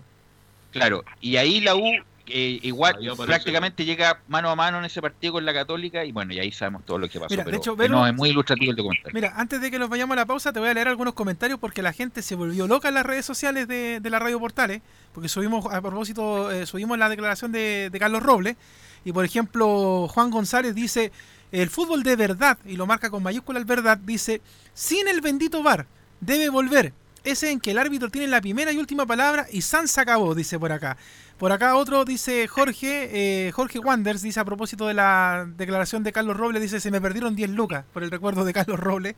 Claro, y ahí la U eh, igual prácticamente llega mano a mano en ese partido con la Católica y bueno, y ahí sabemos todo lo que pasó. Mira, de pero hecho, que Velo- no, es muy ilustrativo el documental. Mira, antes de que nos vayamos a la pausa, te voy a leer algunos comentarios porque la gente se volvió loca en las redes sociales de, de la Radio Portales, porque subimos, a propósito, eh, subimos la declaración de, de Carlos Robles, y por ejemplo, Juan González dice, el fútbol de verdad, y lo marca con mayúscula el verdad, dice, sin el bendito VAR, debe volver. Ese en que el árbitro tiene la primera y última palabra y San se acabó, dice por acá. Por acá otro dice Jorge, eh, Jorge Wanders, dice a propósito de la declaración de Carlos Robles, dice se me perdieron 10 lucas por el recuerdo de Carlos Robles.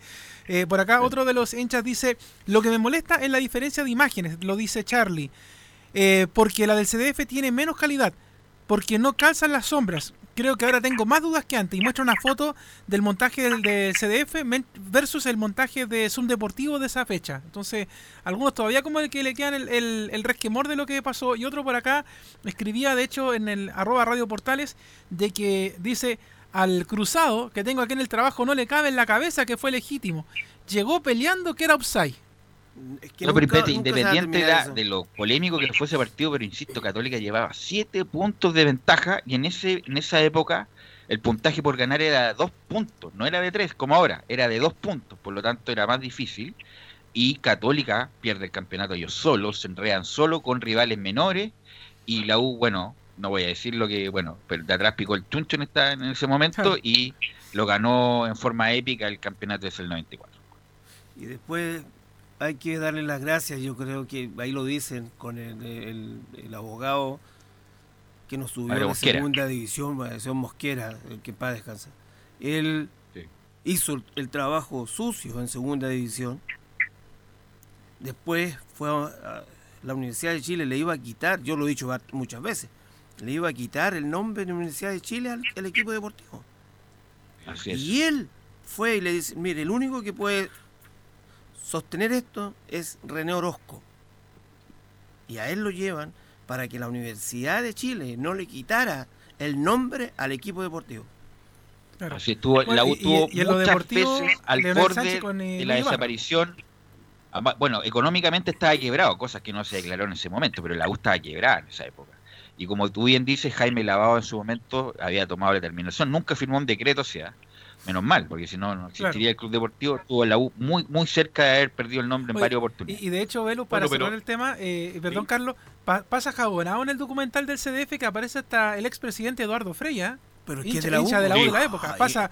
Eh, por acá otro de los hinchas dice, lo que me molesta es la diferencia de imágenes, lo dice Charlie, Eh, porque la del CDF tiene menos calidad, porque no calzan las sombras. Creo que ahora tengo más dudas que antes y muestra una foto del montaje del, del CDF versus el montaje de Zoom Deportivo de esa fecha. Entonces, algunos todavía como el que le quedan el, el, el resquemor de lo que pasó y otro por acá escribía de hecho en el arroba radio portales de que dice al cruzado que tengo aquí en el trabajo no le cabe en la cabeza que fue legítimo. Llegó peleando que era offside. Es que no, pero nunca- nunca independiente de, lo polémico que fue ese partido, pero insisto, Católica llevaba 7 puntos de ventaja y en ese en esa época el puntaje por ganar era de 2 puntos, no era de 3 como ahora, era de 2 puntos, por lo tanto era más difícil. Y Católica pierde el campeonato ellos solos, se enredan solo con rivales menores y la U, bueno, no voy a decir lo que, bueno, pero de atrás picó el chuncho en, esta, en ese momento y lo ganó en forma épica el campeonato desde el 94. Y después hay que darle las gracias, yo creo que ahí lo dicen con el, el, abogado que nos subió a la segunda división, señor Mosquera, el que para descansar. Él hizo el trabajo sucio en segunda división. Después fue a la Universidad de Chile, le iba a quitar, yo lo he dicho muchas veces, le iba a quitar el nombre de la Universidad de Chile al, equipo deportivo. Así es. Y él fue y le dice, mire, el único que puede sostener esto es René Orozco. Y a él lo llevan para que la Universidad de Chile no le quitara el nombre al equipo deportivo. Así estuvo, la U tuvo muchas veces al borde de la desaparición. Bueno, económicamente estaba quebrado, cosas que no se declaró en ese momento, pero la U estaba quebrada en esa época. Y como tú bien dices, Jaime Lavado en su momento había tomado la determinación, nunca firmó un decreto, o sea, menos mal, porque si no, no existiría el club deportivo. Estuvo la U muy, muy cerca de haber perdido el nombre en varias oportunidades. Y, de hecho, Velo, para cerrar el tema, eh, perdón, Carlos, pasa jabonado en el documental del CDF que aparece hasta el expresidente Eduardo Freya. Pero hincha, de la U, de la, de la época. Pasa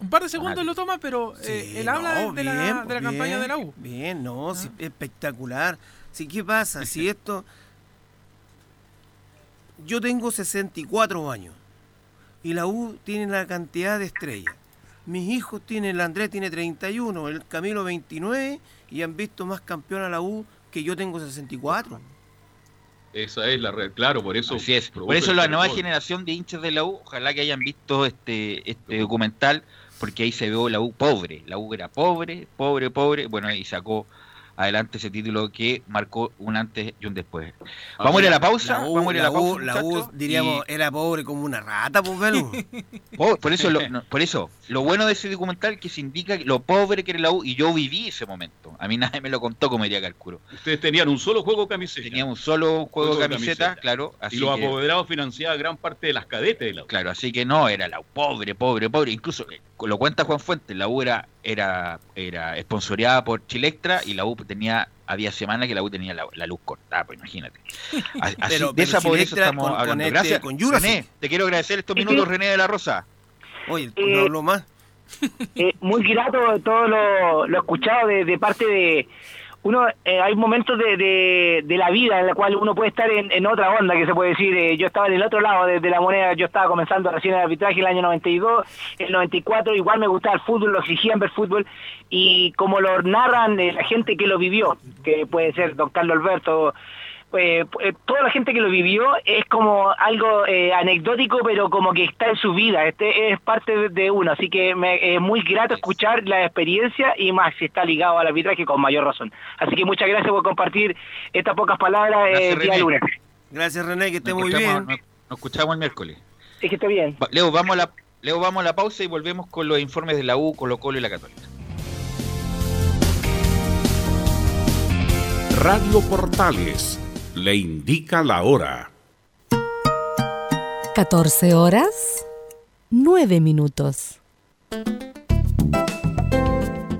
un par de segundos lo toma, pero eh, él habla de, la, de la campaña de la U. Bien, no, ah. espectacular. Sí, ¿Qué pasa? Si <laughs> esto yo tengo 64 años y la U tiene la cantidad de estrellas. Mis hijos tienen, el Andrés tiene 31, el Camilo 29 y han visto más campeón a la U que yo tengo 64. Esa es la red, claro, por eso. es. Por eso la nueva generación de hinchas de la U, ojalá que hayan visto este, este documental, porque ahí se ve la U pobre. La U era pobre, pobre, pobre. Bueno, y sacó adelante ese título que marcó un antes y un después. Vamos a ir a la pausa. La U, Vamos a ir a la, pausa. la U, diríamos, era pobre como una rata, pues, velo. <laughs> por, eso, lo, por eso, lo bueno de ese documental que se indica lo pobre que era la U, y yo viví ese momento. A mí nadie me lo contó, como diría Calcuro. Ustedes tenían un solo juego de camiseta. Tenían un solo juego, de camiseta, claro. y los apoderados financiaban gran parte de las cadetes de la U. Claro, así que no, era la U pobre, pobre, pobre. Incluso eh, lo cuenta Juan Fuentes, la U era, era, era esponsoreada por Chilectra y la U tenía, había semanas que la U tenía la, luz cortada, pues imagínate. <laughs> Así, de esa pobreza estamos hablando. Este, Gracias, con René, te quiero agradecer estos minutos, René de la Rosa. Oye, no hablo más. Eh, muy grato todo lo, lo escuchado de, de parte de uno eh, hay momentos de, de, la vida en la cual uno puede estar en, otra onda, que se puede decir, eh, yo estaba en el otro lado de, la moneda, yo estaba comenzando recién el arbitraje el año 92, el 94, igual me gustaba el fútbol, lo exigían ver fútbol, y como lo narran eh, la gente que lo vivió, que puede ser don Carlos Alberto, eh, eh, toda la gente que lo vivió es como algo eh, anecdótico, pero como que está en su vida, este es parte de uno, así que me, es muy grato escuchar la experiencia y más si está ligado al arbitraje con mayor razón. Así que muchas gracias por compartir estas pocas palabras eh, día lunes. Gracias René, que esté muy bien. Nos, escuchamos el miércoles. Sí, que esté bien. Leo, vamos a la, Leo, vamos a la pausa y volvemos con los informes de la U, Colo Colo y la Católica. Radio Portales le indica la hora. 14 horas, 9 minutos.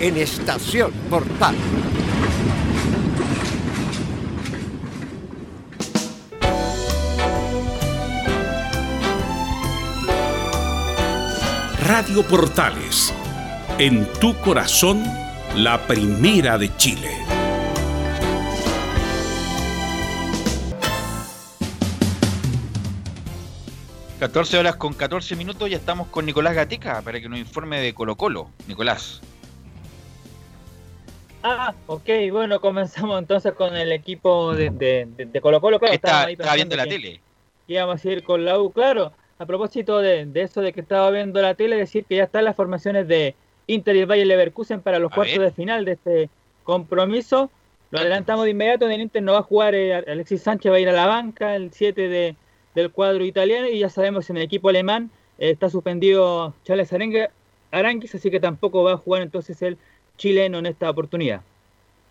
en Estación Portal. Radio Portales, en tu corazón, la primera de Chile. ...14 horas con 14 minutos... ...ya estamos con Nicolás Gatica... ...para que nos informe de Colo Colo. Nicolás. Ah, ok, bueno, comenzamos entonces con el equipo de, de, Colo Colo. Claro, está, viendo la tele. Íbamos a ir con la U, claro. A propósito de, eso de que estaba viendo la tele, decir que ya están las formaciones de Inter y Valle Leverkusen para los cuartos de final de este compromiso. Lo adelantamos de inmediato, en el Inter no va a jugar, eh, Alexis Sánchez va a ir a la banca, el 7 de, del cuadro italiano, y ya sabemos en el equipo alemán eh, está suspendido Charles Aranguis, así que tampoco va a jugar entonces el chileno en esta oportunidad.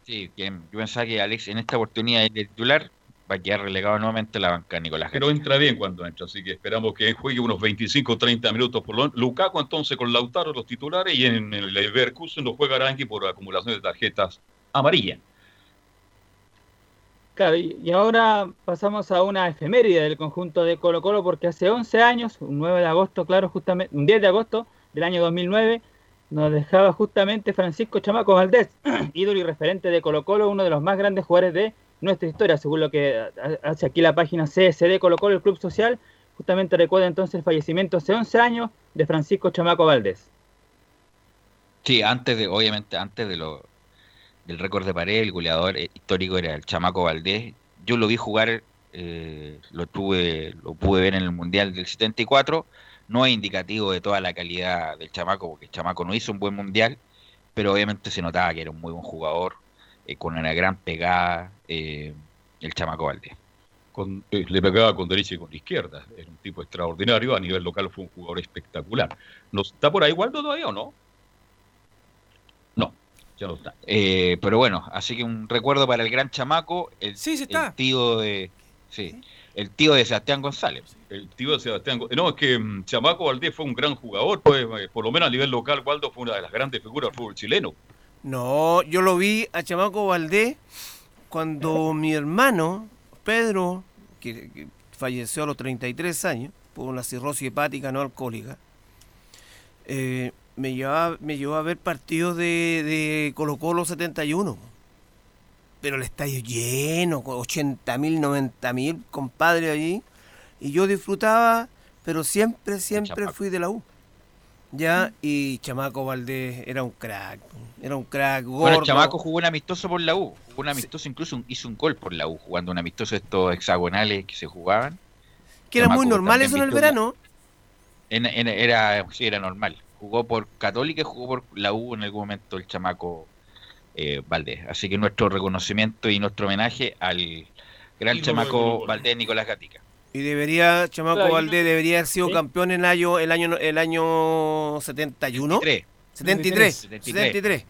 Sí, bien. Yo pensaba que Alex en esta oportunidad es titular, va a quedar relegado nuevamente la banca Nicolás. Pero entra bien cuando entra, así que esperamos que juegue unos 25 30 minutos por lo Lukaku entonces con Lautaro los titulares y en el Leverkusen lo juega Aranqui por acumulación de tarjetas amarillas. Claro, y ahora pasamos a una efeméride del conjunto de Colo Colo porque hace 11 años, un 9 de agosto, claro, justamente, un 10 de agosto del año 2009, nos dejaba justamente Francisco Chamaco Valdés, <clears throat> ídolo y referente de Colo Colo, uno de los más grandes jugadores de nuestra historia, según lo que hace aquí la página CSD Colo Colo, el Club Social, justamente recuerda entonces el fallecimiento hace 11 años de Francisco Chamaco Valdés. Sí, antes de, obviamente, antes de lo, del récord de pared, el goleador eh, histórico era el Chamaco Valdés. Yo lo vi jugar, eh, lo tuve, lo pude ver en el Mundial del 74 no es indicativo de toda la calidad del chamaco, porque el chamaco no hizo un buen mundial, pero obviamente se notaba que era un muy buen jugador, eh, con una gran pegada, eh, el chamaco Valdés. Con, eh, le pegaba con derecha y con izquierda, era un tipo extraordinario, a nivel local fue un jugador espectacular. ¿No ¿Está por ahí Waldo todavía o no? No, ya no está. pero bueno, así que un recuerdo para el gran chamaco, el, sí, sí está. el tío de... ¿Sí? El tío de Sebastián González. El tío de Sebastián González. No, es que mm, Chamaco Valdés fue un gran jugador, pues, eh, por lo menos a nivel local, Waldo fue una de las grandes figuras del fútbol chileno. No, yo lo vi a Chamaco Valdés cuando <laughs> mi hermano, Pedro, que, falleció a los 33 años por una cirrosis hepática no alcohólica, eh, me, llevaba, me llevó a ver partidos de, de Colo Colo 71 pero el estadio lleno, con 80 mil, 90 mil compadres allí. Y yo disfrutaba, pero siempre, siempre fui de la U. Ya, y Chamaco Valdés era un crack, era un crack gordo. Bueno, Chamaco jugó un amistoso por la U, jugó un amistoso, incluso hizo un gol por la U, jugando un amistoso estos hexagonales que se jugaban. Que era muy normal eso en el verano. En- en- era, sí, era normal. Jugó por Católica y jugó por la U en algún momento el chamaco eh, Valdés. Así que nuestro reconocimiento y nuestro homenaje al gran chamaco. Valdés Nicolás Gatica. Y debería, Chamaco Claro, Valdés debería haber sido ¿Sí? campeón en el año, el año, el año 71. 73. 73. 73. 73.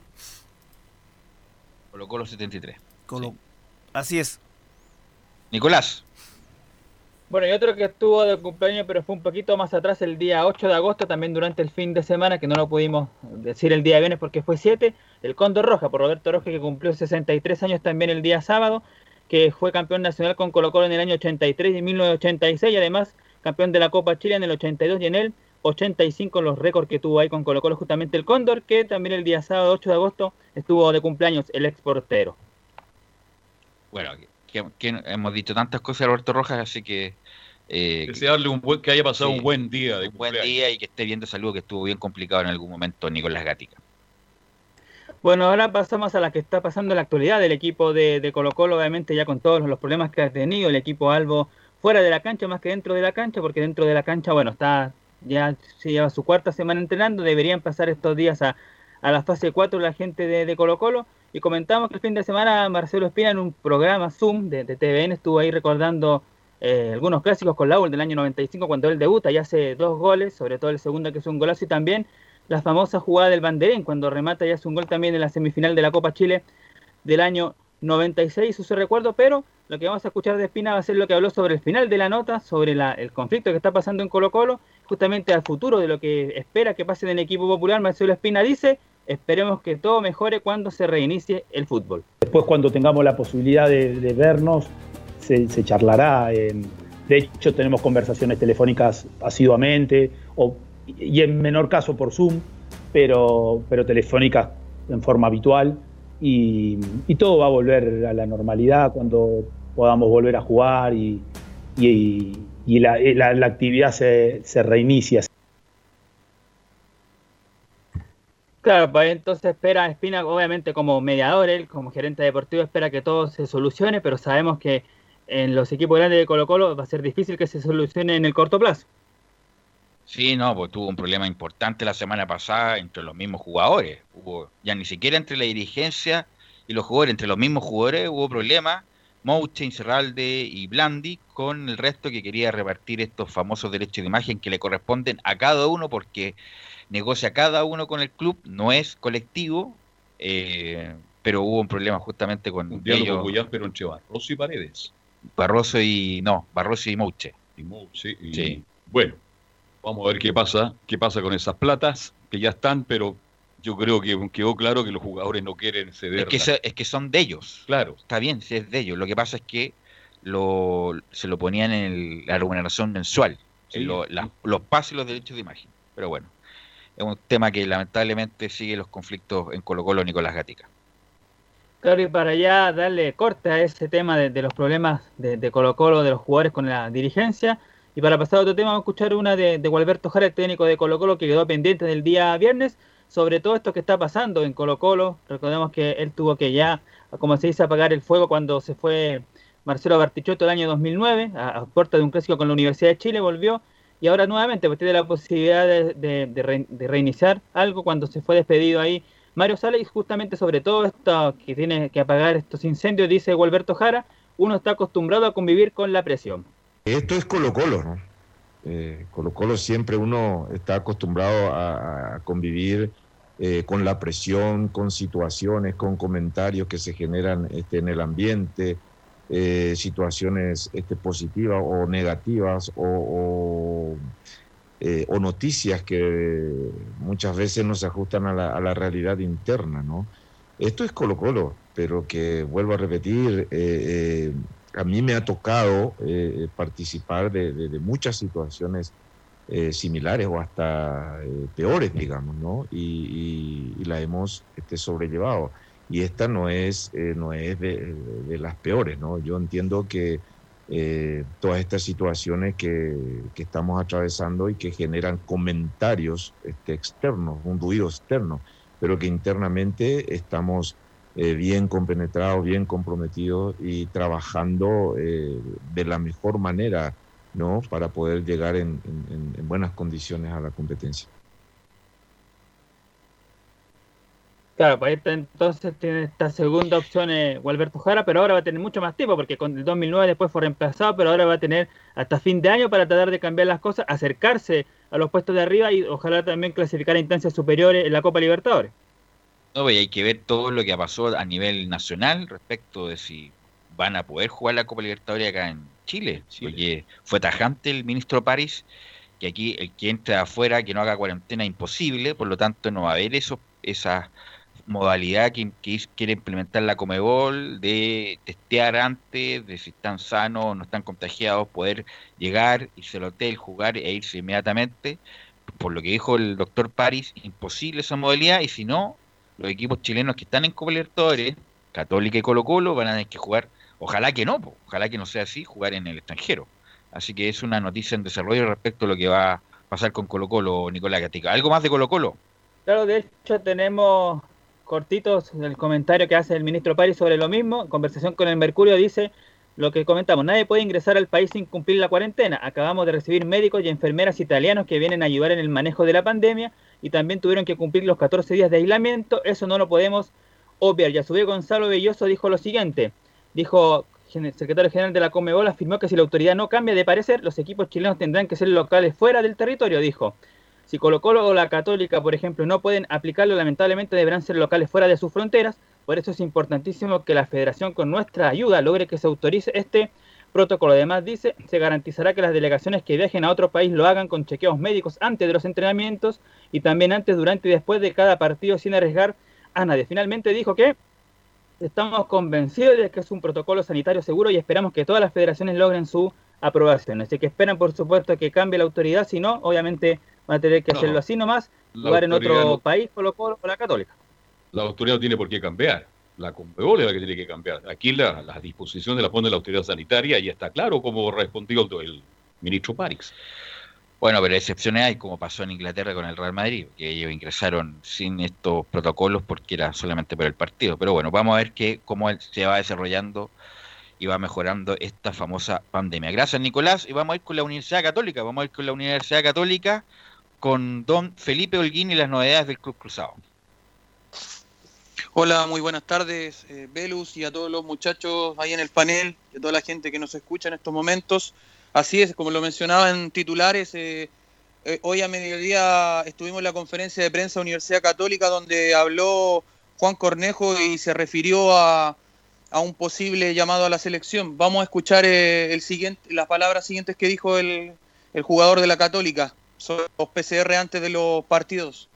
Colocó los 73. Colo- Así es. Nicolás. Bueno, y otro que estuvo de cumpleaños, pero fue un poquito más atrás, el día 8 de agosto, también durante el fin de semana, que no lo pudimos decir el día viernes porque fue 7, el Cóndor Roja, por Roberto Roja, que cumplió 63 años también el día sábado, que fue campeón nacional con Colo Colo en el año 83 y 1986, y además campeón de la Copa Chile en el 82 y en el 85, los récords que tuvo ahí con Colo Colo justamente el Cóndor, que también el día sábado 8 de agosto estuvo de cumpleaños el ex portero. Bueno, que, que hemos dicho tantas cosas de Roberto Rojas, así que. eh, Desearle un buen, que haya pasado Sí. un buen día de un buen día y que esté viendo salud, que estuvo bien complicado en algún momento Nicolás Gatica. Bueno, ahora pasamos a la que está pasando en la actualidad del equipo de, de Colo Colo, obviamente ya con todos los problemas que ha tenido el equipo Albo fuera de la cancha más que dentro de la cancha, porque dentro de la cancha, bueno, está ya se lleva su cuarta semana entrenando, deberían pasar estos días a, a la fase 4 la gente de, de Colo Colo, y comentamos que el fin de semana Marcelo Espina en un programa Zoom de, de TVN estuvo ahí recordando eh, algunos clásicos con Laura del año 95 cuando él debuta y hace dos goles, sobre todo el segundo que es un golazo y también la famosa jugada del banderín cuando remata y hace un gol también en la semifinal de la Copa Chile del año 96, su recuerdo, pero lo que vamos a escuchar de Espina va a ser lo que habló sobre el final de la nota, sobre la- el conflicto que está pasando en Colo Colo, justamente al futuro de lo que espera que pase en el equipo popular. Marcelo Espina dice, esperemos que todo mejore cuando se reinicie el fútbol. Después cuando tengamos la posibilidad de, vernos, se, charlará. eh, de hecho, tenemos conversaciones telefónicas asiduamente, y en menor caso por Zoom, pero, pero telefónicas en forma habitual. Y, todo va a volver a la normalidad cuando podamos volver a jugar y, y- la- la actividad se, se reinicia. Pues entonces espera Espina, obviamente como mediador, él como gerente deportivo espera que todo se solucione, pero sabemos que en los equipos grandes de Colo Colo va a ser difícil que se solucione en el corto plazo. Sí, no, pues tuvo un problema importante la semana pasada entre los mismos jugadores. Hubo, ya ni siquiera entre la dirigencia y los jugadores, entre los mismos jugadores hubo problemas. Mouche, Incerralde y Blandi con el resto que quería repartir estos famosos derechos de imagen que le corresponden a cada uno porque negocia cada uno con el club, no es colectivo, eh, pero hubo un problema justamente con Un diálogo ellos, pero entre Barroso y Paredes. Barroso y no, Barroso y Mouche. Y sí, y- Sí. Bueno, vamos a ver qué pasa, qué pasa con esas platas que ya están, pero yo creo que quedó claro que los jugadores no quieren Es ceder. que, se- es que son de ellos. Claro, Está bien, si es de ellos. Lo que pasa es que lo, se lo ponían en el- la remuneración mensual, Sí. en lo- los pases y los derechos de imagen. Pero bueno, es un tema que lamentablemente sigue los conflictos en Colo Colo Nicolás Gatica. Claro, y para ya darle corte a ese tema de, los problemas de, de Colo Colo, de los jugadores con la dirigencia, y para pasar a otro tema, vamos a escuchar una de, de Gualberto Jara, el técnico de Colo Colo, que quedó pendiente del día viernes, sobre todo esto que está pasando en Colo Colo. Recordemos que él tuvo que ya, como se dice, apagar el fuego cuando se fue Marcelo Bartichotto el año 2009, a, a puerta de un clásico con la Universidad de Chile, volvió, y ahora nuevamente pues, tiene la posibilidad de, de- de re- de reiniciar algo cuando se fue despedido ahí Mario Sala y justamente sobre todo esto que tiene que apagar estos incendios, dice Gualberto Jara, uno está acostumbrado a convivir con la presión. Esto es Colo Colo, ¿no? Eh, Colo Colo siempre uno está acostumbrado a, a convivir eh, con la presión, con situaciones, con comentarios que se generan este, en el ambiente, eh, situaciones este, positivas o negativas eh, o noticias que muchas veces no se ajustan a la, realidad interna, ¿no? Esto es Colo Colo, pero que vuelvo a repetir, eh, a mí me ha tocado participar de, muchas situaciones similares o hasta peores, digamos, ¿no? Y, y- y la hemos este, sobrellevado. Y esta no es, eh, no es de, las peores, ¿no? Yo entiendo que eh, todas estas situaciones que, que estamos atravesando y que generan comentarios este, externos, un ruido externo, pero que internamente estamos eh, bien compenetrados, bien comprometidos y trabajando eh, de la mejor manera ¿no? Para poder llegar en, en buenas condiciones a la competencia. Claro, pues entonces tiene esta segunda opción eh, Gualberto Jara, pero ahora va a tener mucho más tiempo, porque con el 2009 después fue reemplazado, pero ahora va a tener hasta fin de año para tratar de cambiar las cosas, acercarse a los puestos de arriba y ojalá también clasificar a instancias superiores en la Copa Libertadores. No, pues hay que ver todo lo que pasó a nivel nacional respecto de si van a poder jugar la Copa Libertadores acá en Chile, Chile. fue tajante el ministro París que aquí el que entre afuera, que no haga cuarentena, imposible, por lo tanto no va a haber eso, esas modalidad que, quiere implementar la Comebol de testear antes de si están sanos no están contagiados, poder llegar, irse al hotel, jugar e irse inmediatamente. Por lo que dijo el doctor París, imposible esa modalidad y si no, los equipos chilenos que están en Copa Libertadores, Católica y Colo Colo, van a tener que jugar, ojalá que no, ojalá que no sea así, jugar en el extranjero. Así que es una noticia en desarrollo respecto a lo que va a pasar con Colo Colo, Nicolás Gatica. ¿Algo más de Colo Colo? Claro, de hecho tenemos cortitos el comentario que hace el ministro París sobre lo mismo. conversación con el Mercurio dice lo que comentamos, nadie puede ingresar al país sin cumplir la cuarentena. Acabamos de recibir médicos y enfermeras italianos que vienen a ayudar en el manejo de la pandemia y también tuvieron que cumplir los 14 días de aislamiento. Eso no lo podemos obviar. Y a su vez Gonzalo Belloso dijo lo siguiente. Dijo, el secretario general de la Comebol afirmó que si la autoridad no cambia de parecer, los equipos chilenos tendrán que ser locales fuera del territorio, dijo. Si Colo Colo o la Católica, por ejemplo, no pueden aplicarlo, lamentablemente deberán ser locales fuera de sus fronteras. Por eso es importantísimo que la federación con nuestra ayuda logre que se autorice este protocolo. Además dice, se garantizará que las delegaciones que viajen a otro país lo hagan con chequeos médicos antes de los entrenamientos y también antes, durante y después de cada partido sin arriesgar a nadie. Finalmente dijo que estamos convencidos de que es un protocolo sanitario seguro y esperamos que todas las federaciones logren su aprobación. Así que esperan, por supuesto, que cambie la autoridad, si no, obviamente Va a tener que hacerlo así nomás, jugar en otro país, Colo Colo o la Católica. La autoridad no tiene por qué cambiar. La Conmebol es la que tiene que cambiar. Aquí la, la disposición de la pone la autoridad sanitaria y está claro cómo respondió el ministro París. Bueno, pero excepciones hay, como pasó en Inglaterra con el Real Madrid, que ellos ingresaron sin estos protocolos porque era solamente por el partido. Pero bueno, vamos a ver que, cómo se va desarrollando y va mejorando esta famosa pandemia. Gracias, Nicolás. Y vamos a ir con la Universidad Católica. Vamos a ir con la Universidad Católica con don Felipe Holguín y las novedades del Club Cruzado. Hola, muy buenas tardes, eh, Velus, y a todos los muchachos ahí en el panel, y a toda la gente que nos escucha en estos momentos. Así es, como lo mencionaba en titulares, eh, eh, hoy a mediodía estuvimos en la conferencia de prensa Universidad Católica donde habló Juan Cornejo y se refirió a, a un posible llamado a la selección. Vamos a escuchar el siguiente, las palabras siguientes que dijo el, el jugador de la Católica sobre los PCR antes de los partidos?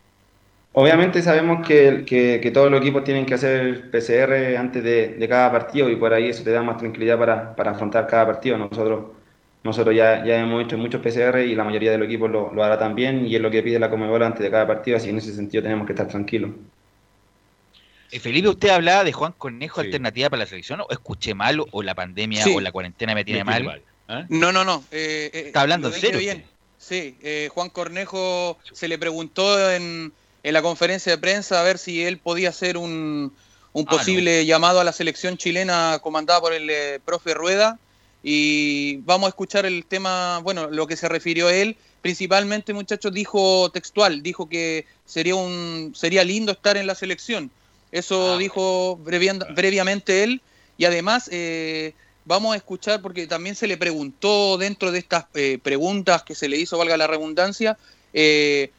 Obviamente sabemos que, que, todos los equipos tienen que hacer PCR antes de, cada partido y por ahí eso te da más tranquilidad para, para afrontar cada partido. Nosotros, nosotros ya, ya hemos hecho muchos PCR y la mayoría de los equipos lo, lo hará también y es lo que pide la Comebol antes de cada partido, así en ese sentido tenemos que estar tranquilos. Eh, Felipe, usted hablaba de Juan Cornejo alternativa para la selección, o escuché mal, o la pandemia o la cuarentena me tiene mal. ¿eh? No, no, no. Eh, Está hablando en serio. Bien. Sí, eh, Juan Cornejo se le preguntó en, la conferencia de prensa a ver si él podía hacer un, un ah, posible llamado a la selección chilena comandada por el eh, profe Rueda. Y vamos a escuchar el tema, bueno, lo que se refirió él. Principalmente, muchachos, dijo textual, dijo que sería, un, sería lindo estar en la selección. Eso ah, dijo previamente él. Y además, eh, vamos a escuchar, porque también se le preguntó dentro de estas eh, preguntas que se le hizo, valga la redundancia, eh,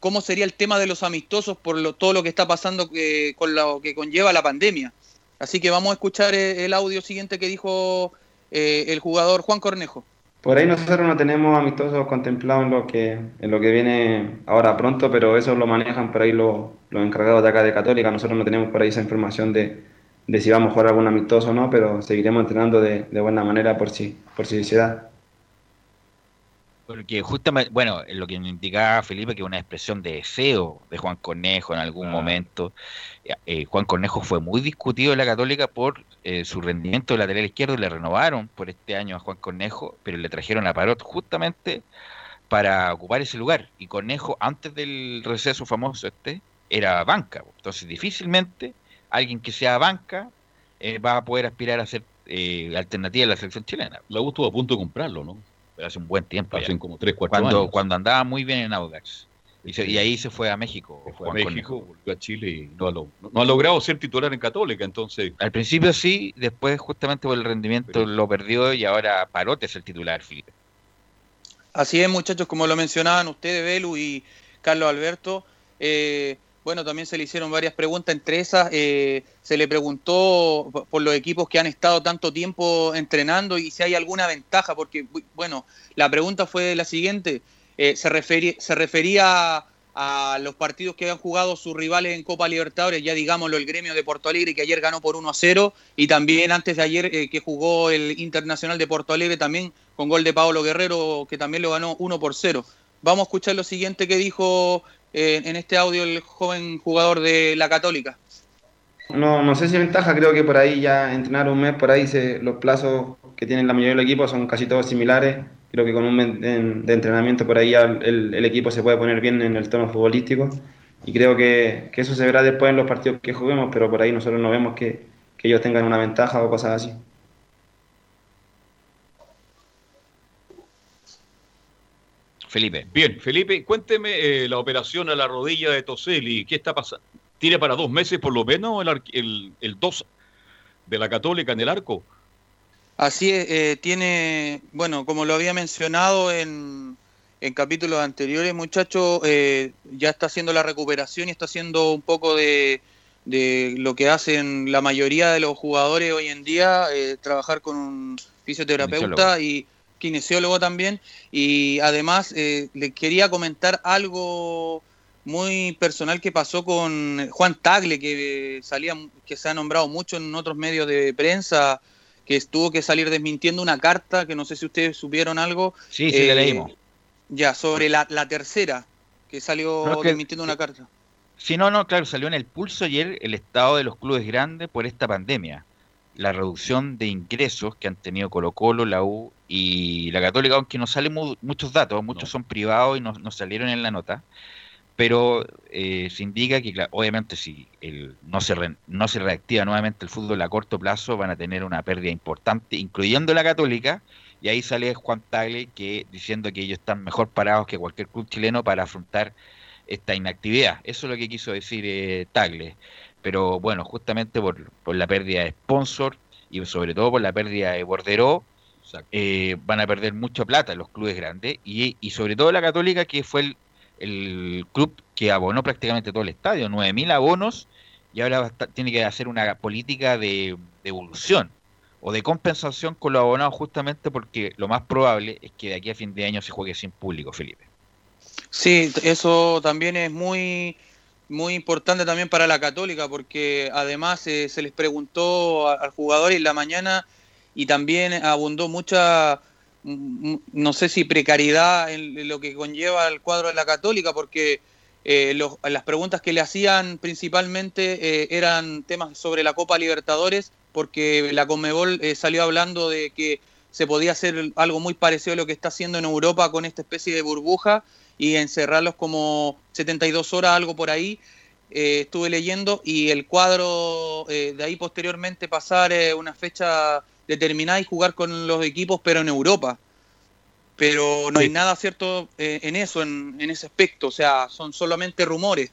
cómo sería el tema de los amistosos por todo lo que está pasando eh, con lo que conlleva la pandemia. Así que vamos a escuchar el audio siguiente que dijo el jugador Juan Cornejo. Por ahí nosotros no tenemos amistosos contemplados en lo que, en lo que viene ahora pronto, pero eso lo manejan por ahí los, los encargados de acá de Católica. Nosotros no tenemos por ahí esa información de, de si vamos a jugar algún amistoso o no, pero seguiremos entrenando de, buena manera por si, por si se da. Porque justamente, bueno, lo que me indicaba Felipe, que una expresión de deseo de Juan Cornejo en algún ah. momento. Eh, Juan Cornejo fue muy discutido en la Católica por eh, su rendimiento de lateral izquierdo. Le renovaron por este año a Juan Cornejo, pero le trajeron a Parot justamente para ocupar ese lugar. Y Cornejo, antes del receso famoso este, era banca. Entonces, difícilmente alguien que sea banca eh, va a poder aspirar a ser eh, alternativa a la selección chilena. La U estuvo a punto de comprarlo, ¿no? pero hace un buen tiempo. Hacen como 3, 4 cuando, años. Cuando andaba muy bien en Audax. Y, se- y ahí se fue a México. Fue a México, volvió a Chile y no ha, lo- no ha logrado ser titular en Católica, entonces Al principio sí, después justamente por el rendimiento lo perdió y ahora Parote es el titular, Felipe. Así es, muchachos, como lo mencionaban ustedes, Belu y Carlos Alberto. eh, bueno, también se le hicieron varias preguntas, entre esas eh, se le preguntó por- los equipos que han estado tanto tiempo entrenando y si hay alguna ventaja, porque, bu- bueno, la pregunta fue la siguiente, eh, se, refería a los partidos que han jugado sus rivales en Copa Libertadores, ya digámoslo, el gremio de Porto Alegre que ayer ganó por 1 a 0 y también antes de ayer eh, que jugó el Internacional de Porto Alegre también con gol de Pablo Guerrero que también lo ganó 1 por 0. Vamos a escuchar lo siguiente que dijo eh, en este audio el joven jugador de la Católica. No, no sé si ventaja, creo que por ahí ya entrenar un mes, por ahí se, los plazos que tienen la mayoría del equipo son casi todos similares. Creo que con un mes de, entrenamiento por ahí ya el, equipo se puede poner bien en el tono futbolístico y creo que, eso se verá después en los partidos que juguemos, pero por ahí nosotros no vemos que ellos tengan una ventaja o cosas así. Felipe. Bien, Felipe, cuénteme eh, la operación a la rodilla de Toselli. ¿Qué está pasando? ¿Tiene para dos meses por lo menos el, el, el 2 de la Católica en el arco? Así es, eh, tiene, bueno, como lo había mencionado en, en capítulos anteriores, muchachos, eh, ya está haciendo la recuperación y está haciendo un poco de, de lo que hacen la mayoría de los jugadores hoy en día, eh, trabajar con un fisioterapeuta y kinesiólogo también. Y además eh, le quería comentar algo muy personal que pasó con Juan Tagle, que salía, que se ha nombrado mucho en otros medios de prensa, que tuvo que salir desmintiendo una carta, que no sé si ustedes supieron algo. Sí, sí, la leímos. Ya, sobre la, la tercera, que salió No, es que- desmintiendo una carta. Sí, no, no, claro, salió en el pulso ayer el estado de los clubes grandes por esta pandemia. La reducción de ingresos que han tenido Colo Colo, la U y la Católica, aunque no salen mu- muchos datos, muchos son privados y no, no salieron en la nota, pero eh, se indica que, claro, obviamente, si el, no, se re- no se reactiva nuevamente el fútbol a corto plazo, van a tener una pérdida importante, incluyendo la Católica, y ahí sale Juan Tagle que, diciendo que ellos están mejor parados que cualquier club chileno para afrontar esta inactividad. Eso es lo que quiso decir eh, Tagle. Pero bueno, justamente por, por la pérdida de sponsor y sobre todo por la pérdida de Borderó, eh, van a perder mucha plata los clubes grandes y, y sobre todo la Católica, que fue el, el club que abonó prácticamente todo el estadio, 9.000 abonos, y ahora va a estar- tiene que hacer una política de devolución o de compensación con los abonados justamente porque lo más probable es que de aquí a fin de año se juegue sin público, Felipe. Sí, eso también es muy, muy importante también para la Católica, porque además eh, se les preguntó al jugador en la mañana y también abundó mucha, mm, mm, no sé si precariedad en lo que conlleva el cuadro de la Católica, porque eh, las preguntas que le hacían principalmente eh, eran temas sobre la Copa Libertadores, porque la Conmebol eh, salió hablando de que se podía hacer algo muy parecido a lo que está haciendo en Europa con esta especie de burbuja y encerrarlos como 72 horas, algo por ahí. Eh, estuve leyendo y el cuadro eh, de ahí posteriormente pasar eh, una fecha determinada y jugar con los equipos, pero en Europa. Pero no hay nada cierto eh, en eso, en, en ese aspecto. O sea, son solamente rumores.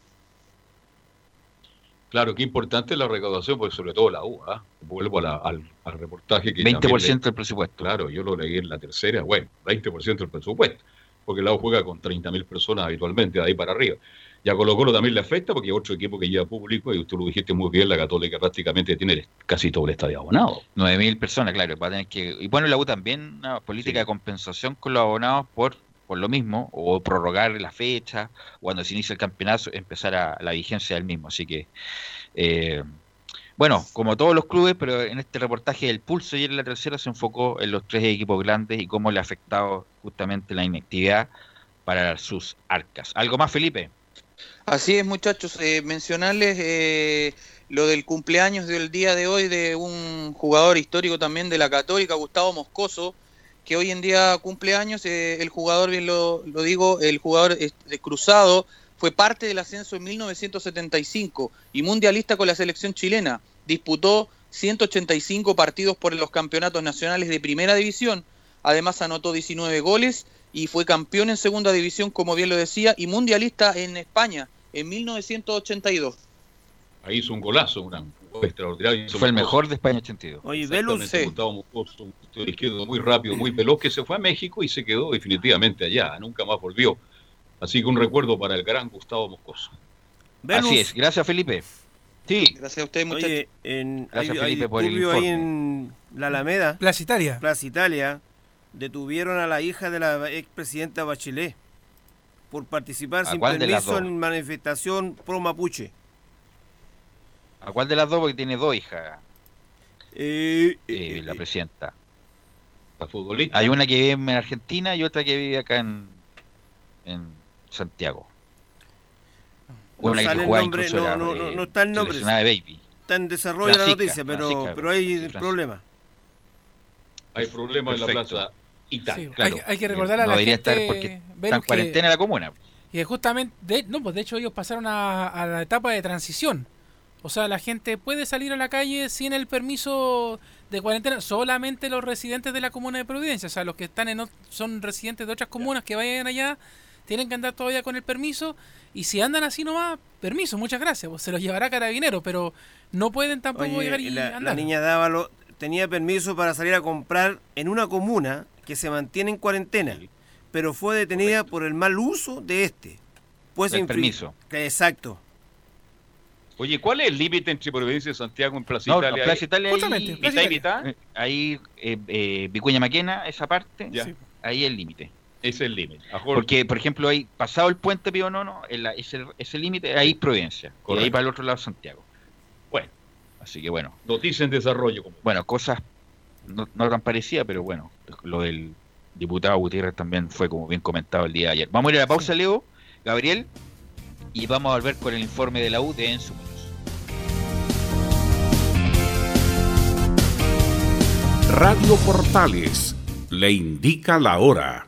Claro, qué importante es la recaudación, pues sobre todo la U. ¿ah? Vuelvo a la- al, al reportaje que 20% también del presupuesto. Claro, yo lo leí en la tercera, bueno, 20% del presupuesto, porque la U juega con 30.000 personas habitualmente, de ahí para arriba. Y a Colo Colo también le afecta, porque es otro equipo que lleva público, y usted lo dijiste muy bien, la Católica prácticamente tiene casi todo el estadio abonado. 9.000 personas, claro, va a tener que... Y bueno, la U también una política de compensación con los abonados por, por lo mismo, o prorrogar la fecha, cuando se inicia el campeonato, empezar a, la vigencia del mismo. Así que, eh, bueno, como todos los clubes, pero en este reportaje del Pulso y en la tercera se enfocó en los tres equipos grandes y cómo le ha afectado justamente la inactividad para sus arcas. ¿Algo más, Felipe? Así es, muchachos, eh, mencionarles eh, lo del cumpleaños del día de hoy de un jugador histórico también de la Católica, Gustavo Moscoso, que hoy en día cumple años. eh, el jugador, bien lo, digo, el jugador es- de Cruzado fue parte del ascenso en 1975 y mundialista con la selección chilena. Disputó 185 partidos por los campeonatos nacionales de primera división, además anotó 19 goles y fue campeón en segunda división, como bien lo decía, y mundialista en España en 1982. Ahí hizo un golazo, un gol extraordinario. Fue el mejor de España 82. Oye, Velus, Moscoso, un izquierdo muy rápido, muy veloz, que se fue a México y se quedó definitivamente allá, nunca más volvió. Así que un recuerdo para el gran Gustavo Moscoso. Así es, gracias Felipe. Sí, Gracias a ustedes, muchachos. Oye, en, Gracias, hay, hay Felipe, por el ahí informe. en la Alameda, Plaza Italia. Plaza Italia, detuvieron a la hija de la expresidenta Bachelet por participar ¿A sin cuál de las permiso en manifestación pro mapuche. ¿a cuál de las dos? Porque tiene dos hijas, Eh, eh, la presidenta. La futbolista. Hay una que vive en Argentina y otra que vive acá en, en Santiago. No Una que sale el nombre, incluso no, era, no, no, eh, no está el nombre. Baby. Está en desarrollo la noticia, pero, Francisca, pero hay Francisca. problemas. Hay problemas en la plaza. Sí, Claro. hay, hay que recordarle a No la debería gente, estar porque está en que- cuarentena la comuna. Y justamente, de- no, pues de hecho ellos pasaron a, a la etapa de transición. O sea, la gente puede salir a la calle sin el permiso de cuarentena, solamente los residentes de la comuna de Providencia. O sea, los que están en son residentes de otras comunas que vayan allá, tienen que andar todavía con el permiso. Y si andan así nomás, permiso, muchas gracias. Pues se los llevará carabinero, pero no pueden tampoco Oye, llegar y la, la andar. niña Dávalo tenía permiso para salir a comprar en una comuna que se mantiene en cuarentena, pero fue detenida por el mal uso de este. Pues infri- permiso. Exacto. Oye, ¿cuál es el límite entre Providencia y Santiago en Plaza No, Italia? Plaza Italia Justamente, ahí, Plaza ¿Mitad y Italia. mitad? eh, ahí eh, eh, Vicuña Maquena, esa parte, Ya. Sí. ahí es el límite. Ese es el límite. Porque, por ejemplo, ahí pasado el puente Pío Nono, ese, ese límite, ahí Providencia. Y ahí para el otro lado Santiago. Bueno, Así que bueno, noticia en desarrollo. Como... bueno, cosas no, no tan parecidas, pero bueno, lo del diputado Gutiérrez también fue como bien comentado el día de ayer. Vamos a ir a la pausa, Leo, Gabriel, y vamos a volver con el informe de la U de Enzo Muñoz. Radio Portales le indica la hora.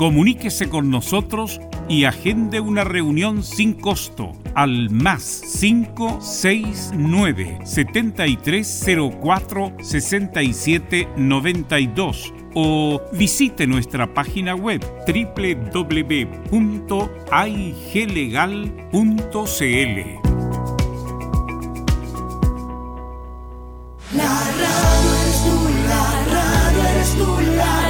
Comuníquese con nosotros y agende una reunión sin costo al más 569 7304 6792 o visite nuestra página web www.aiglegal.cl. La radio eres tú, la radio eres tú, la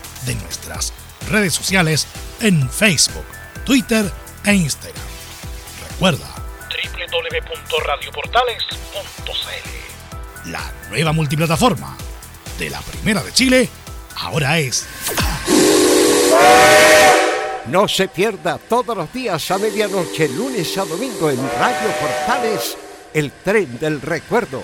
nuestras redes sociales en Facebook, Twitter e Instagram. Recuerda www.radioportales.cl La nueva multiplataforma de la Primera de Chile ahora es No se pierda todos los días a medianoche, lunes a domingo en Radio Portales, el tren del recuerdo.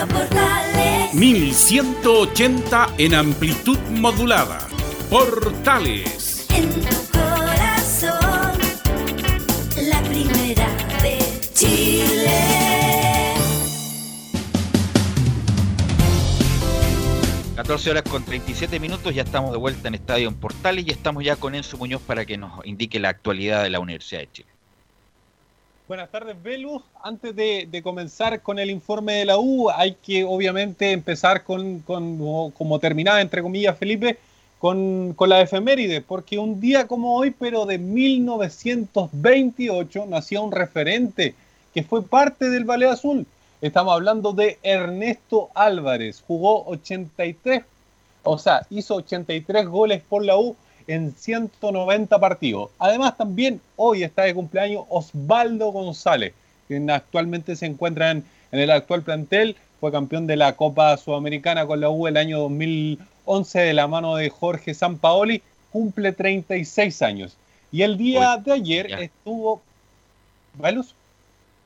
Radio Portales. 1180 en amplitud modulada. Portales. En tu corazón. La primera de Chile. Catorce 14 horas con 37 minutos, ya estamos de vuelta en Estadio en Portales y estamos ya con Enzo Muñoz para que nos indique la actualidad de la Universidad de Chile. Buenas tardes, Velus. Antes de, comenzar con el informe de la U, hay que obviamente empezar con, como, terminaba, entre comillas, Felipe, con, con la efeméride, porque un día como hoy, pero de 1928, nació un referente que fue parte del Ballet Azul. Estamos hablando de Ernesto Álvarez. Jugó 83, o sea, hizo 83 goles por la U en 190 partidos. Además, también hoy está de cumpleaños Osvaldo González, quien actualmente se encuentra en, en el actual plantel. Fue campeón de la Copa Sudamericana con la U el año 2011 de la mano de Jorge Sampaoli. Cumple 36 años. Y el día de ayer ya. estuvo. ¿Valus?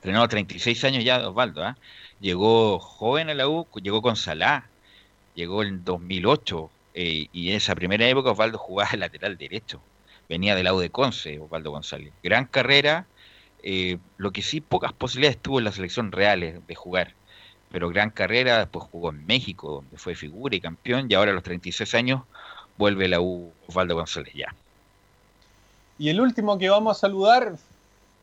Entrenó 36 años ya, Osvaldo. ¿ah? Llegó joven a la U, llegó con Salá, llegó en 2008 eh, y en esa primera época Osvaldo jugaba de lateral derecho. Venía del lado de Conce, Osvaldo González. Gran carrera, eh, lo que sí pocas posibilidades tuvo en la selección reales de jugar. Pero gran carrera, después jugó en México, donde fue figura y campeón, y ahora a los 36 años vuelve la U Osvaldo González ya. Y el último que vamos a saludar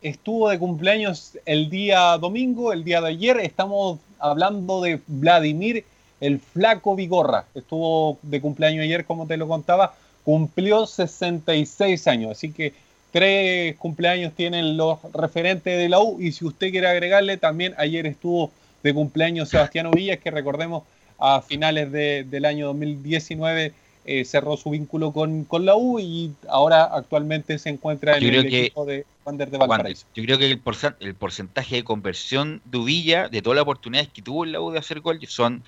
estuvo de cumpleaños el día domingo, el día de ayer. Estamos hablando de Vladimir el Flaco Vigorra. Estuvo de cumpleaños ayer, como te lo contaba. Cumplió 66 años. Así que tres cumpleaños tienen los referentes de la U. Y si usted quiere agregarle, también ayer estuvo de cumpleaños Sebastián Villas, que recordemos a finales de- del año 2019 eh, cerró su vínculo con, con la U y ahora actualmente se encuentra en el que- equipo de Wander de. Valparaíso. Yo creo que el, porcen- el porcentaje de conversión de Uvilla, de todas las oportunidades que tuvo en la U de hacer gol, son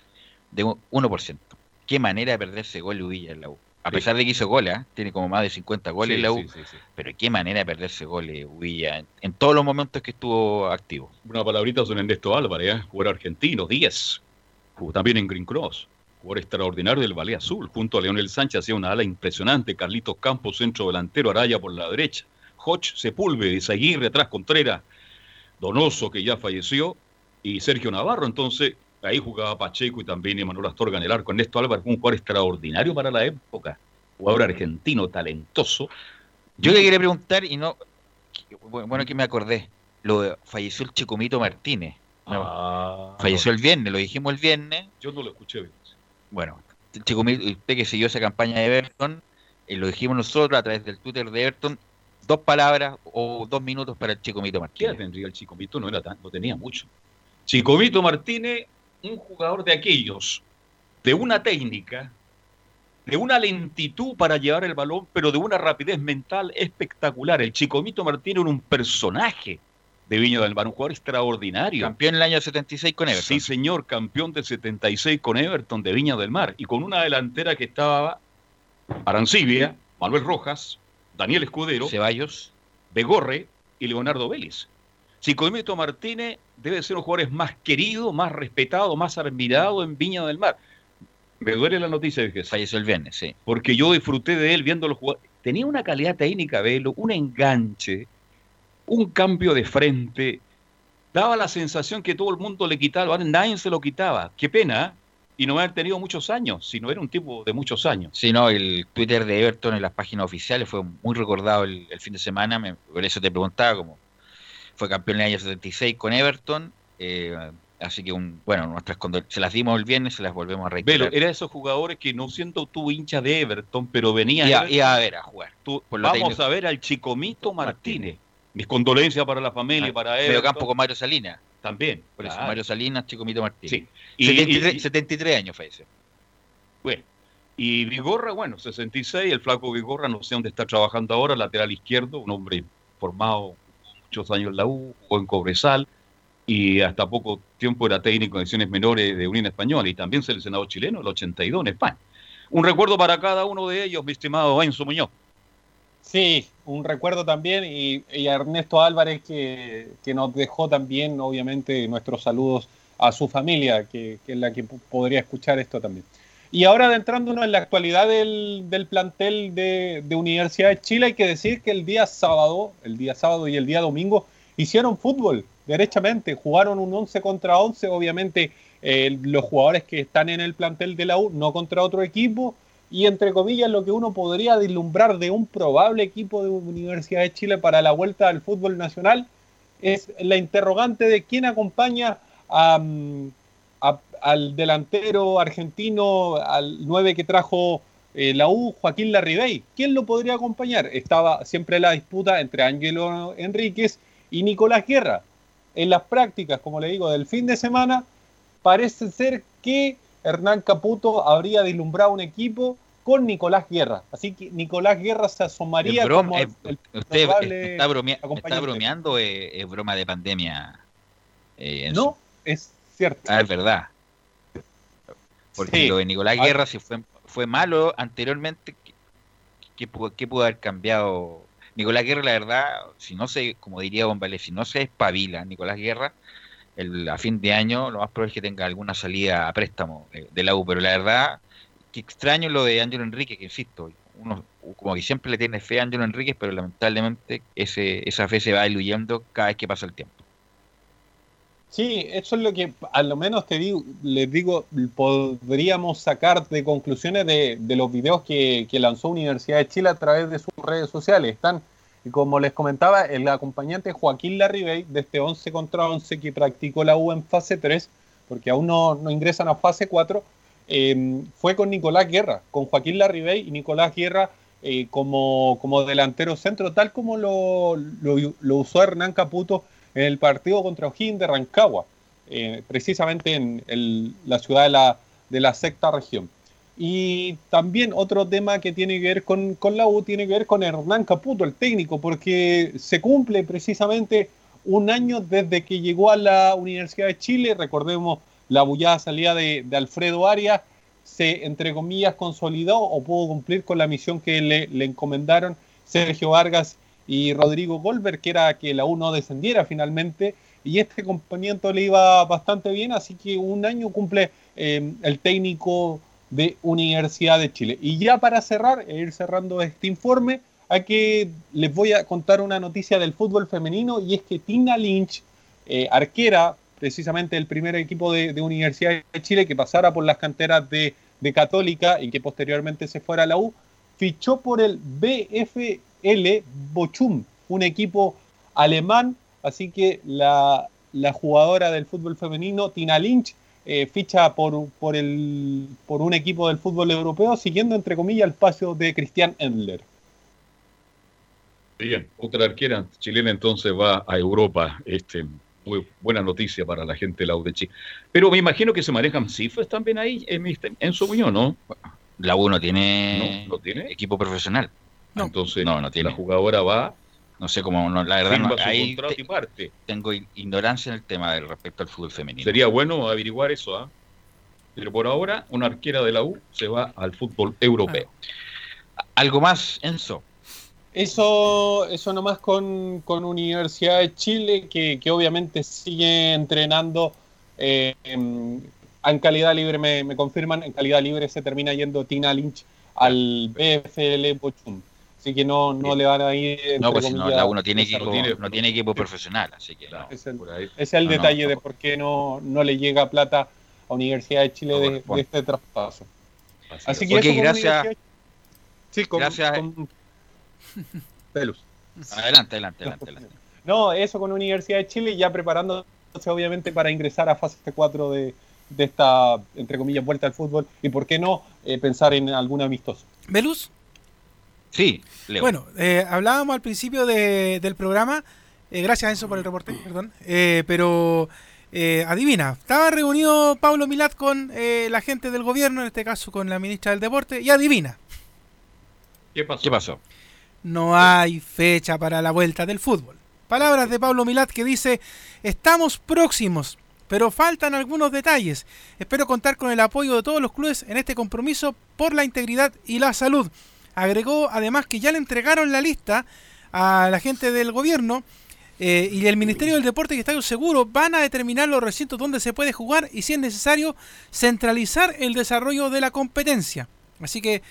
de un 1%. Qué manera de perderse gol Uvilla en la U. A Sí. pesar de que hizo goles, ¿ah? tiene como más de 50 goles Sí, en la U, sí, pero qué manera de perderse goles Uvilla en, en todos los momentos que estuvo activo. Una palabrita son Ernesto Álvarez, ¿eh? jugador argentino, 10. Jugó también en Green Cross. Jugador extraordinario del Ballet Azul. Junto a Leonel Sánchez hacía una ala impresionante. Carlitos Campos, centro delantero, Araya por la derecha. Hodge, Sepúlveda, Aguirre, atrás Contreras. Donoso, que ya falleció. Y Sergio Navarro. Entonces, ahí jugaba Pacheco y también Emanuel Astorga en el arco. Ernesto Álvarez, un jugador extraordinario para la época. Jugador argentino, talentoso. Yo le quería preguntar, y no, bueno que me acordé, lo de- falleció el Chicomito Martínez. No, Ah, falleció el viernes, lo dijimos el viernes. Yo no lo escuché. Bueno, el Chicomito, usted que siguió esa campaña de Everton, eh, lo dijimos nosotros a través del Twitter de Everton, dos palabras o dos minutos para el Chicomito ¿Qué Martínez. edad tendría el Chicomito? No, era tan, no tenía mucho. Chicomito Martínez, un jugador de aquellos, de una técnica, de una lentitud para llevar el balón, pero de una rapidez mental espectacular. El Chicomito Martínez era un personaje de Viña del Mar, un jugador extraordinario. Campeón en el año 76 con Everton. Sí, señor, campeón del 76 con Everton de Viña del Mar y con una delantera que estaba Arancibia, Manuel Rojas, Daniel Escudero, Ceballos, Begorre y Leonardo Vélez. Chicomito Martínez debe ser un jugador más querido, más respetado, más admirado en Viña del Mar. Me duele la noticia de que falleció el viernes, sí. Porque yo disfruté de él viendo los jugadores. Tenía una calidad técnica, Velo, un enganche, un cambio de frente. Daba la sensación que todo el mundo le quitaba, nadie se lo quitaba. Qué pena, ¿eh? y no haber tenido muchos años, sino era un tipo de muchos años. Sí, no, el Twitter de Everton en las páginas oficiales fue muy recordado el, fin de semana, me, por eso te preguntaba, como fue campeón en el año 76 con Everton, eh, así que, un, bueno, nuestras se las dimos el viernes, se las volvemos a reiterar. Pero era esos jugadores que no siento tú hincha de Everton, pero venía y a, ver a jugar. vamos a ver al Chicomito Martínez. Mis condolencias para la familia, y para Everton. campo con Mario Salinas. También. Por eso, Mario Salinas, Chico Mito Martínez. Sí. Y, 73, 73 años falleció. Bueno. Y Vigorra, bueno, 66, el flaco Vigorra, no sé dónde está trabajando ahora, lateral izquierdo, un hombre formado muchos años en la U, o en Cobresal, y hasta poco tiempo era técnico en ediciones menores de Unión Española, y también seleccionado chileno, el 82 en España. Un recuerdo para cada uno de ellos, mi estimado Enzo Muñoz. Sí, un recuerdo también y, a Ernesto Álvarez que, nos dejó también, obviamente, nuestros saludos a su familia, que, es la que podría escuchar esto también. Y ahora adentrándonos en la actualidad del, plantel de, Universidad de Chile, hay que decir que el día sábado, el día sábado y el día domingo hicieron fútbol, derechamente, jugaron un 11 contra 11, obviamente eh, los jugadores que están en el plantel de la U, no contra otro equipo, y entre comillas lo que uno podría vislumbrar de un probable equipo de Universidad de Chile para la vuelta al fútbol nacional es la interrogante de quién acompaña al delantero argentino, al 9 que trajo eh, la U, Joaquín Larribey. ¿Quién lo podría acompañar? Estaba siempre la disputa entre Ángelo Enríquez y Nicolás Guerra. En las prácticas, como le digo, del fin de semana, parece ser que Hernán Caputo habría vislumbrado un equipo con Nicolás Guerra. Así que Nicolás Guerra se asomaría como el, usted está, bromeando, es, broma de pandemia. Eh, no, es cierto. Ah, es verdad. Porque lo de Nicolás Guerra, si fue, fue malo anteriormente, ¿qué, pudo, haber cambiado? Nicolás Guerra, la verdad, si no se, como diría Bombale, si no se espabila Nicolás Guerra, el, a fin de año lo más probable es que tenga alguna salida a préstamo de, de la U, pero la verdad que extraño lo de Ángelo Enrique, que insisto, uno como que siempre le tiene fe a Ángelo Enrique, pero lamentablemente ese, esa fe se va diluyendo cada vez que pasa el tiempo. Sí, eso es lo que a menos te digo, les digo, podríamos sacar de conclusiones de, los videos que, lanzó Universidad de Chile a través de sus redes sociales. Están, como les comentaba, el acompañante Joaquín Larribey de este 11 contra 11 que practicó la U en fase 3, porque aún no, no ingresan a fase 4, Em, fue con Nicolás Guerra, con Joaquín Larribey y Nicolás Guerra eh, como, como, delantero centro, tal como lo, lo, usó Hernán Caputo en el partido contra O'Higgins de Rancagua, eh, precisamente en la ciudad de la, de la sexta región. Y también otro tema que tiene que ver con, con, la U tiene que ver con Hernán Caputo, el técnico, porque se cumple precisamente un año desde que llegó a la Universidad de Chile, recordemos la bullada salida de, Alfredo Arias se, entre comillas, consolidó o pudo cumplir con la misión que le, encomendaron Sergio Vargas y Rodrigo Goldberg, que era que la U no descendiera finalmente, y este acompañamiento le iba bastante bien, así que un año cumple eh, el técnico de Universidad de Chile. Y ya para cerrar, e ir cerrando este informe, que les voy a contar una noticia del fútbol femenino, y es que Tina Lynch, eh, arquera precisamente el primer equipo de, Universidad de Chile que pasara por las canteras de, Católica y que posteriormente se fuera a la U, fichó por el BFL Bochum, un equipo alemán, así que la, jugadora del fútbol femenino, Tina Lynch, eh, ficha por, por, el, por un equipo del fútbol europeo, siguiendo entre comillas el paso de Christian Endler. Bien, otra arquera chilena entonces va a Europa este, muy buena noticia para la gente de la UDC. Pero me imagino que se manejan cifras también ahí en, en su unión, ¿no? La U no tiene, no, tiene equipo profesional. Entonces, no, no tiene. la jugadora va. No sé cómo, la verdad, no, ahí parte. tengo ignorancia en el tema respecto al fútbol femenino. Sería bueno averiguar eso, ¿ah? Pero por ahora, una arquera de la U se va al fútbol europeo. ¿Algo más, Enzo? Eso, eso nomás con, con Universidad de Chile, que, que obviamente sigue entrenando eh, en, en calidad libre, me, me confirman, en calidad libre se termina yendo Tina Lynch al BFL Bochum. Así que no, no le van a ir. No, pues si no, comillas, la uno tiene equipo, no tiene equipo profesional, así que no. Es el, Por ahí. ese es el No, no, detalle de por qué no, no le llega plata a Universidad de Chile de, de este traspaso. Así que Ok, eso con gracias. Universidad- Sí, con, Gracias. con- Pelus. Adelante, adelante, adelante. adelante. <laughs> No, eso con Universidad de Chile, ya preparándose obviamente para ingresar a fase 4 de, de esta, entre comillas, vuelta al fútbol. Y por qué no eh, pensar en algún amistoso. ¿Velus? Sí, Leo. Bueno, eh, hablábamos al principio de- del programa, eh, gracias Enzo por el reporte, perdón, eh, pero eh, adivina, estaba reunido Pablo Milat con eh, la gente del gobierno, en este caso con la ministra del Deporte, y adivina, ¿Qué pasó? ¿Qué pasó? no hay fecha para la vuelta del fútbol. Palabras de Pablo Milat que dice, estamos próximos, pero faltan algunos detalles. Espero contar con el apoyo de todos los clubes en este compromiso por la integridad y la salud. Agregó además que ya le entregaron la lista a la gente del gobierno eh, y el Ministerio del Deporte y Estadio Seguro van a determinar los recintos donde se puede jugar y si es necesario centralizar el desarrollo de la competencia. Así que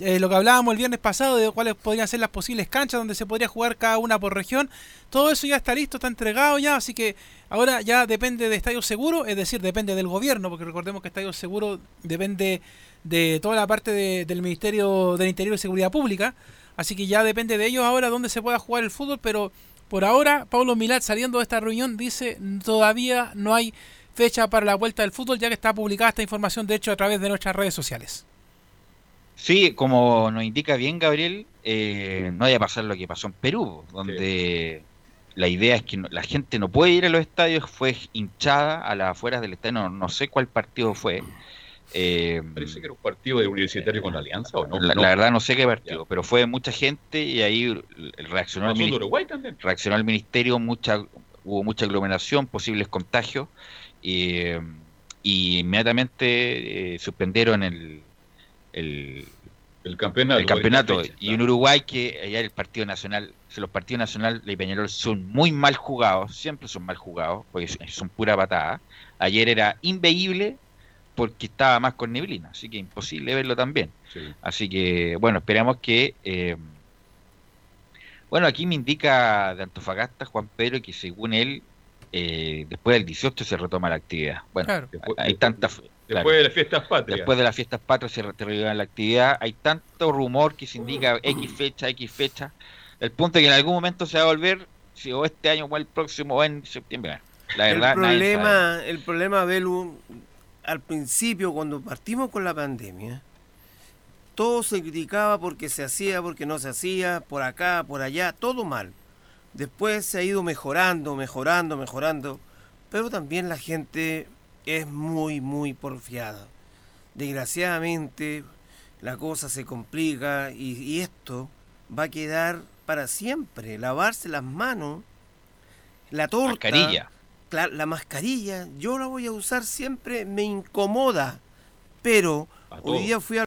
eh, lo que hablábamos el viernes pasado de cuáles podrían ser las posibles canchas donde se podría jugar cada una por región, todo eso ya está listo, está entregado ya, así que ahora ya depende de Estadio Seguro, es decir, depende del gobierno, porque recordemos que Estadio Seguro depende de toda la parte de- del Ministerio del Interior y Seguridad Pública, así que ya depende de ellos ahora dónde se pueda jugar el fútbol, pero por ahora Pablo Milat saliendo de esta reunión dice todavía no hay fecha para la vuelta del fútbol, ya que está publicada esta información de hecho a través de nuestras redes sociales. Sí, como nos indica bien Gabriel, eh, no vaya a pasar lo que pasó en Perú, donde la idea es que no- la gente no puede ir a los estadios, fue hinchada a las afueras del estadio, no, no sé cuál partido fue. Eh, Parece que era un partido de universitario con la Alianza, ¿o no? la, No. la verdad no sé qué partido, pero fue mucha gente y ahí el- reaccionó el, Pasó en mini- Uruguay también. reaccionó el ministerio, mucha, hubo mucha aglomeración, posibles contagios, y, y inmediatamente eh, suspendieron el, el, El campeonato. el campeonato. fecha, y en Uruguay, que allá el partido nacional, los partidos nacionales de Peñarol son muy mal jugados, siempre son mal jugados, porque son- son pura patada. Ayer era inveíble porque estaba más con neblina, así que imposible verlo también. Sí. Así que, bueno, esperamos que. eh, bueno, aquí me indica de Antofagasta Juan Pedro que según él, eh, después del 18 se retoma la actividad. Bueno, Claro. Después- hay tantas. Después claro. de las fiestas patrias. Después de las fiestas patrias se reactiva la actividad. Hay tanto rumor que se indica X fecha, X fecha. El punto es que en algún momento se va a volver, si o este año o el próximo o en septiembre. La el verdad, sabe. problema, el problema, Belu, al principio, cuando partimos con la pandemia, todo se criticaba porque se hacía, porque no se hacía, por acá, por allá, todo mal. Después se ha ido mejorando, mejorando, mejorando, pero también la gente es muy, muy porfiada. Desgraciadamente, la cosa se complica y, esto va a quedar para siempre. Lavarse las manos, la torta. Cla- la mascarilla, yo la voy a usar siempre, me incomoda. Pero hoy día fui a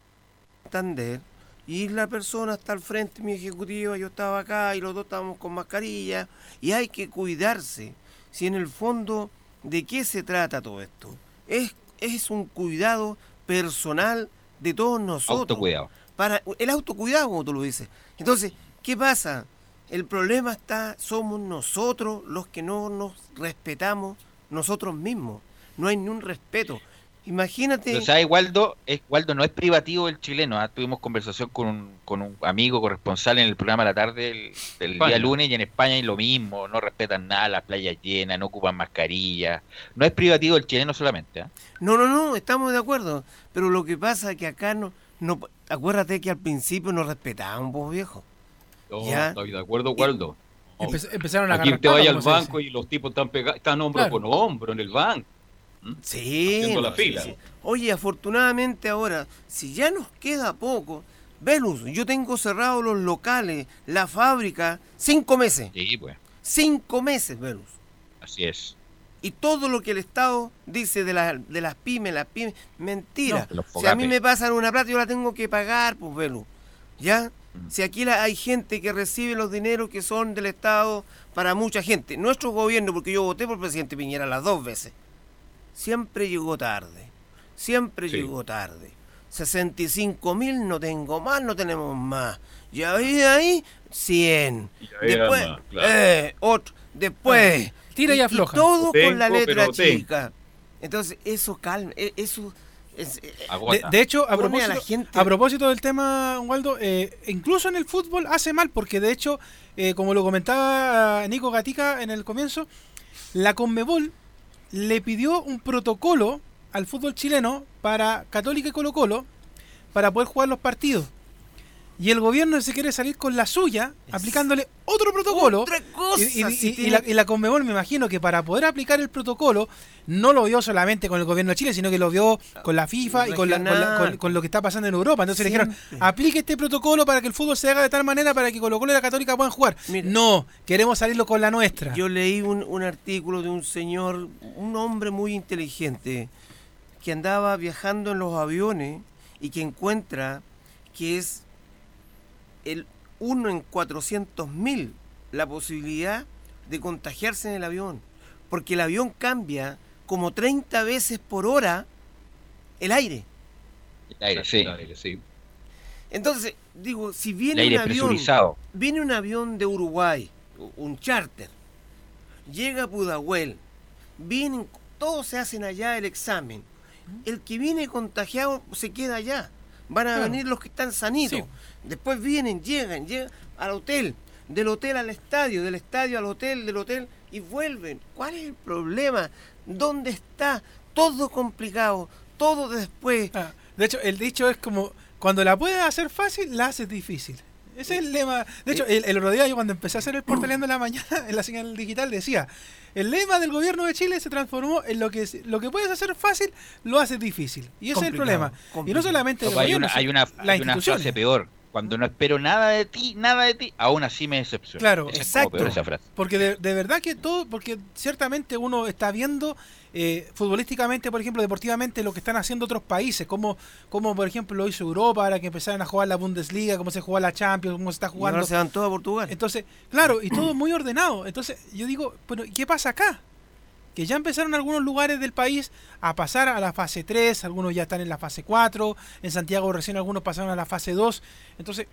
Santander y la persona está al frente, mi ejecutiva, yo estaba acá y los dos estábamos con mascarilla y hay que cuidarse. Si en el fondo, ¿de qué se trata todo esto? Es, es un cuidado personal de todos nosotros Autocuidado. para el autocuidado, como tú lo dices. Entonces, ¿qué pasa? El problema está, somos nosotros los que no nos respetamos nosotros mismos. No hay ni un respeto. Imagínate. O sea, Waldo, es, Waldo no es privativo el chileno. ¿ah? Tuvimos conversación con un, con un amigo corresponsal en el programa de la tarde del, día lunes y en España y lo mismo. No respetan nada, las playas llenas, no ocupan mascarilla. No es privativo el chileno solamente. ¿ah? No, no, no, estamos de acuerdo. Pero lo que pasa es que acá no. no acuérdate que al principio nos respetaban, vos viejo. No, Ya. estoy de acuerdo, Waldo. No. Empe- empezaron a Aquí te pata, al banco y los tipos están pegados, están hombro Claro. con hombro en el banco. Sí. Haciendo la sí, fila. sí. Oye, afortunadamente ahora, si ya nos queda poco, Velus, yo tengo cerrados los locales, la fábrica, cinco meses. Sí, pues, Cinco meses, Velus. así es. Y todo lo que el Estado dice de, la- de las pymes, las pymes, mentira. No, si a mí me pasan una plata, yo la tengo que pagar, pues, Velus. ¿Ya? Si aquí la- hay gente que recibe los dineros que son del Estado para mucha gente. Nuestro gobierno, porque yo voté por el presidente Piñera las dos veces, siempre llegó tarde. Siempre Sí. llegó tarde. 65 mil no tengo más, no tenemos más. Y ahí, ahí, 100. ahí era Después, más, claro. eh, otro. Después. Tira y afloja. todo Tengo, con la letra tengo. chica. Entonces, eso calma. e- Eso. Es- eh, De, de hecho, a Pone a propósito, la gente- a propósito del tema, Waldo, eh, incluso en el fútbol hace mal, porque de hecho, eh, como lo comentaba Nico Gatica en el comienzo, la Conmebol le pidió un protocolo al fútbol chileno para Católica y Colo Colo para poder jugar los partidos. Y el gobierno se quiere salir con la suya, aplicándole otro protocolo. Otra cosa, Y, y- si y- y tiene- la, y la Conmebol me imagino que para poder aplicar el protocolo no lo vio solamente con el gobierno de Chile, sino que lo vio con la FIFA y con, la- con la- Regional. con- con lo que está pasando en Europa. Entonces le dijeron, aplique este protocolo para que el fútbol se haga de tal manera para que Colo Colo y la Católica puedan jugar. no, queremos salirlo con la nuestra. Yo leí un, un artículo de un señor, un hombre muy inteligente, que andaba viajando en los aviones y que encuentra que es el 1 en 400 mil la posibilidad de contagiarse en el avión. Porque el avión cambia como 30 veces por hora el aire. El aire, sí. El aire, sí. Entonces, digo, si viene un avión, viene un avión de Uruguay, un charter, llega a Pudahuel, vienen, todos se hacen allá el examen. El que viene contagiado se queda allá. Van a Claro. venir los que están sanitos. Sí. Después vienen, llegan, llegan al hotel, del hotel al estadio, del estadio al hotel, del hotel y vuelven. ¿Cuál es el problema? ¿Dónde está? Todo complicado, todo después. Ah, de hecho, el dicho es como, cuando la puedes hacer fácil, la haces difícil. Ese es el lema. De hecho, el, el otro día yo cuando empecé a hacer el portaleando en la mañana, <laughs> en la señal digital, decía, el lema del gobierno de Chile se transformó en lo que es- lo que puedes hacer fácil, lo haces difícil. Y ese es el Complicado, problema. Y no solamente el hay una, hay sino una, las hay una instituciones. frase peor. Cuando no espero nada de ti, nada de ti, aún así me decepciona. Claro, Esa exacto. peor esa frase. Porque de, de verdad que todo, porque ciertamente uno está viendo eh, futbolísticamente, por ejemplo, deportivamente, lo que están haciendo otros países, como, como por ejemplo lo hizo Europa, ahora que empezaron a jugar la Bundesliga, cómo se juega la Champions, cómo se está Y jugando. ahora se van todos a Portugal. Entonces, claro, y todo muy ordenado. Entonces, yo digo, bueno, ¿qué pasa acá? Que ya empezaron algunos lugares del país a pasar a la fase 3, algunos ya están en la fase 4, en Santiago recién algunos pasaron a la fase 2. Entonces,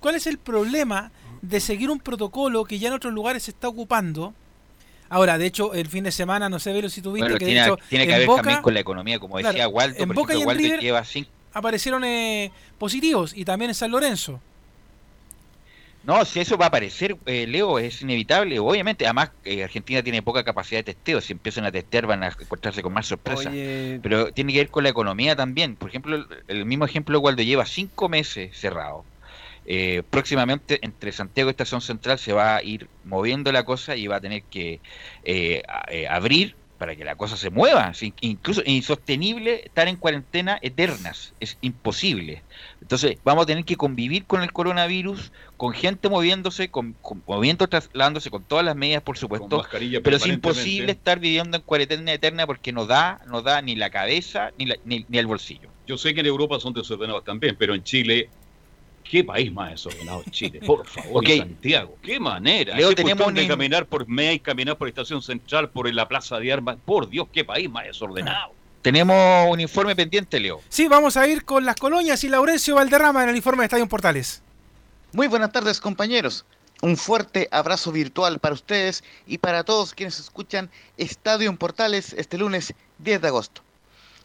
¿cuál es el problema de seguir un protocolo que ya en otros lugares se está ocupando? Ahora, de hecho, el fin de semana, no sé, Velo, si tuviste Bueno, que de tiene, hecho, tiene que en ver Boca también con la economía, como decía Claro, Waldo, en por Boca y en Waldo River lleva cinco aparecieron eh, positivos y también en San Lorenzo. No, si eso va a aparecer, eh, Leo, es inevitable. Obviamente, además, eh, Argentina tiene poca capacidad de testeo. Si empiezan a testear, van a encontrarse con más sorpresas. Oye, Pero tiene que ver con la economía también. Por ejemplo, el, mismo ejemplo, Waldo lleva cinco meses cerrado. Eh, próximamente, entre Santiago y Estación Central, se va a ir moviendo la cosa y va a tener que abrir para que la cosa se mueva. Es in- incluso es insostenible estar en cuarentena eternas. Es imposible. Entonces, vamos a tener que convivir con el coronavirus, con gente moviéndose, con, con- moviendo, trasladándose, con todas las medidas, por supuesto. Pero es imposible estar viviendo en cuarentena eterna porque no da, no da ni la cabeza ni, la- ni, ni el bolsillo. Yo sé que en Europa son desordenados también, pero en Chile, ¿qué país más desordenado es Chile? Por <laughs> favor. Santiago, qué manera. Leo, Esa tenemos cuestión de un- caminar por MEI, caminar por Estación Central, por la Plaza de Armas, por Dios, qué país más desordenado. Tenemos un informe pendiente, Leo. Sí, vamos a ir con las colonias y Laurencio Valderrama en el informe de Estadio Portales. Muy buenas tardes compañeros. Un fuerte abrazo virtual para ustedes y para todos quienes escuchan Estadio en Portales este lunes 10 de agosto.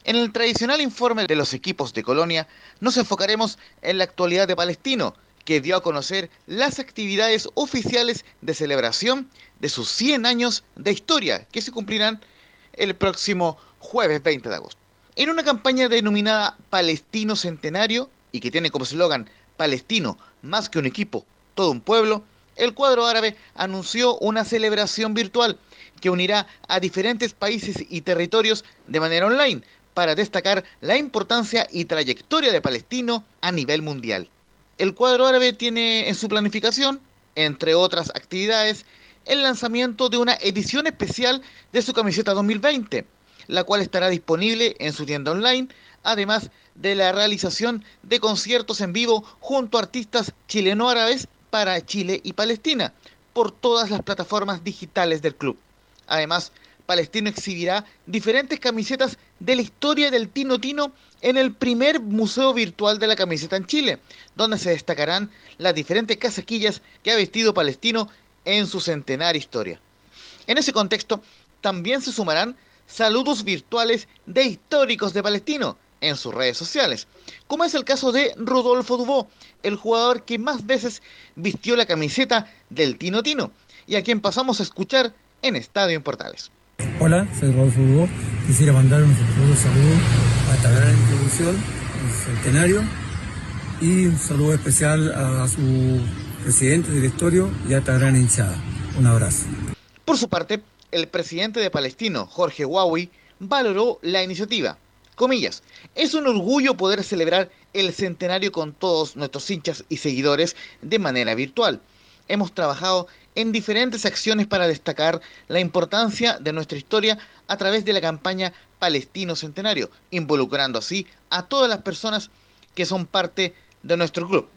En el tradicional informe de los equipos de Colonia nos enfocaremos en la actualidad de Palestino, que dio a conocer las actividades oficiales de celebración de sus 100 años de historia, que se cumplirán el próximo jueves 20 de agosto. En una campaña denominada Palestino Centenario y que tiene como eslogan Palestino más que un equipo, todo un pueblo, el cuadro árabe anunció una celebración virtual que unirá a diferentes países y territorios de manera online para destacar la importancia y trayectoria de Palestino a nivel mundial. El cuadro árabe tiene en su planificación, entre otras actividades, el lanzamiento de una edición especial de su camiseta 2020, la cual estará disponible en su tienda online, además de la realización de conciertos en vivo junto a artistas chileno-árabes para Chile y Palestina por todas las plataformas digitales del club. Además, Palestino exhibirá diferentes camisetas de la historia del Tino Tino en el primer museo virtual de la camiseta en Chile, donde se destacarán las diferentes casaquillas que ha vestido Palestino en su centenaria historia. En ese contexto, también se sumarán saludos virtuales de históricos de Palestino en sus redes sociales, como es el caso de Rodolfo Dubó, el jugador que más veces vistió la camiseta del Tino Tino y a quien pasamos a escuchar en Estadio en Portales. Hola, soy Rodolfo Dubó. Quisiera mandar un saludo a gran institución, el centenario, y un saludo especial a su presidente, directorio y a esta gran hinchada. Un abrazo. Por su parte, el presidente de Palestino, Jorge Huawei, valoró la iniciativa. Comillas, es un orgullo poder celebrar el centenario con todos nuestros hinchas y seguidores de manera virtual. Hemos trabajado en diferentes acciones para destacar la importancia de nuestra historia a través de la campaña Palestino Centenario, involucrando así a todas las personas que son parte de nuestro club,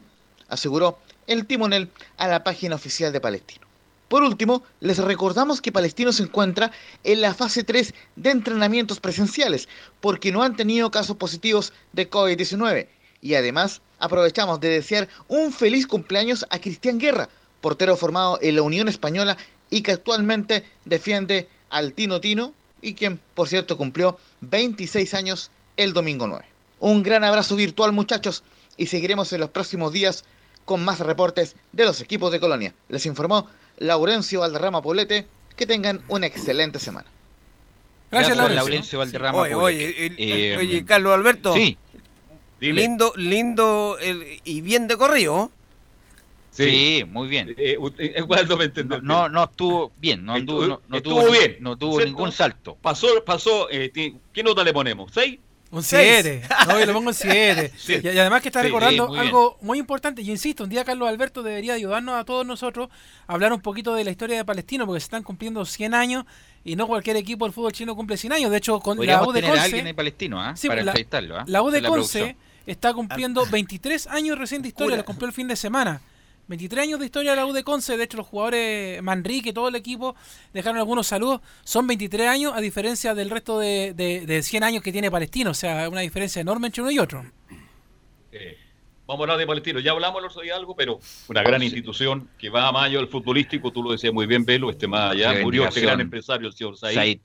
aseguró el timonel a la página oficial de Palestino. Por último, les recordamos que Palestino se encuentra en la fase 3 de entrenamientos presenciales porque no han tenido casos positivos de COVID-19 y además aprovechamos de desear un feliz cumpleaños a Cristian Guerra, portero formado en la Unión Española y que actualmente defiende al Tino Tino y quien, por cierto, cumplió 26 años el domingo 9. Un gran abrazo virtual muchachos y seguiremos en los próximos días con más reportes de los equipos de Colonia. Les informó Laurencio Valderrama Poblete. Que tengan una excelente semana. Gracias, Laurencio. Valderrama oye, oye, eh, oye, Carlos Alberto. Sí. Lindo, lindo y bien de corrido. Sí, muy bien. Eh, eh, <laughs> no, no estuvo bien, no, anduvo, no, no estuvo bien. No tuvo ningún salto. Pasó, pasó, eh, ¿qué nota le ponemos? ¿Seis? Un 7. <laughs> No, yo le pongo un 7. <laughs> y, además que está recordando algo muy importante. Yo insisto, un día Carlos Alberto debería ayudarnos a todos nosotros a hablar un poquito de la historia de Palestino, porque se están cumpliendo 100 años y no cualquier equipo del fútbol chino cumple 100 años. De hecho, con la U de Conce. alguien en Palestino, ¿ah? para la, entrevistarlo. ¿ah? La U de Conce está cumpliendo 23 años recién de historia, lo cumplió el fin de semana. 23 años de historia de la U de Conce, de hecho los jugadores Manrique, todo el equipo, dejaron algunos saludos. Son 23 años a diferencia del resto de, de, 100 años que tiene Palestino, o sea, una diferencia enorme entre uno y otro. Eh, vamos a hablar de Palestino, ya hablamos el otro día algo, pero una gran institución que va a mayo el futbolístico, tú lo decías muy bien, Velo, este más allá, murió este gran empresario, el señor Said,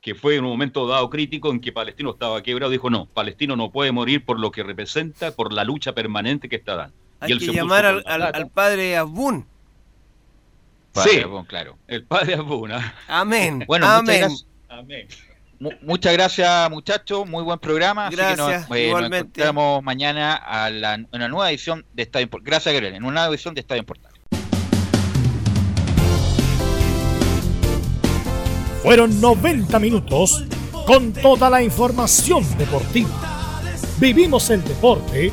que fue en un momento dado crítico en que Palestino estaba quebrado, dijo no, Palestino no puede morir por lo que representa, por la lucha permanente que está dando hay que llamar al, padre Abun. sí, claro. El padre Abun. ¿ah? Amén. <laughs> Bueno, Amén. Muchas gracias. muchachos. Muy buen programa. Gracias. Eh, nos, encontramos mañana a la, en una nueva edición de Estadio Gracias, Gabriel. En una nueva edición de Estadio Importante. Fueron 90 minutos con toda la información deportiva. Vivimos el deporte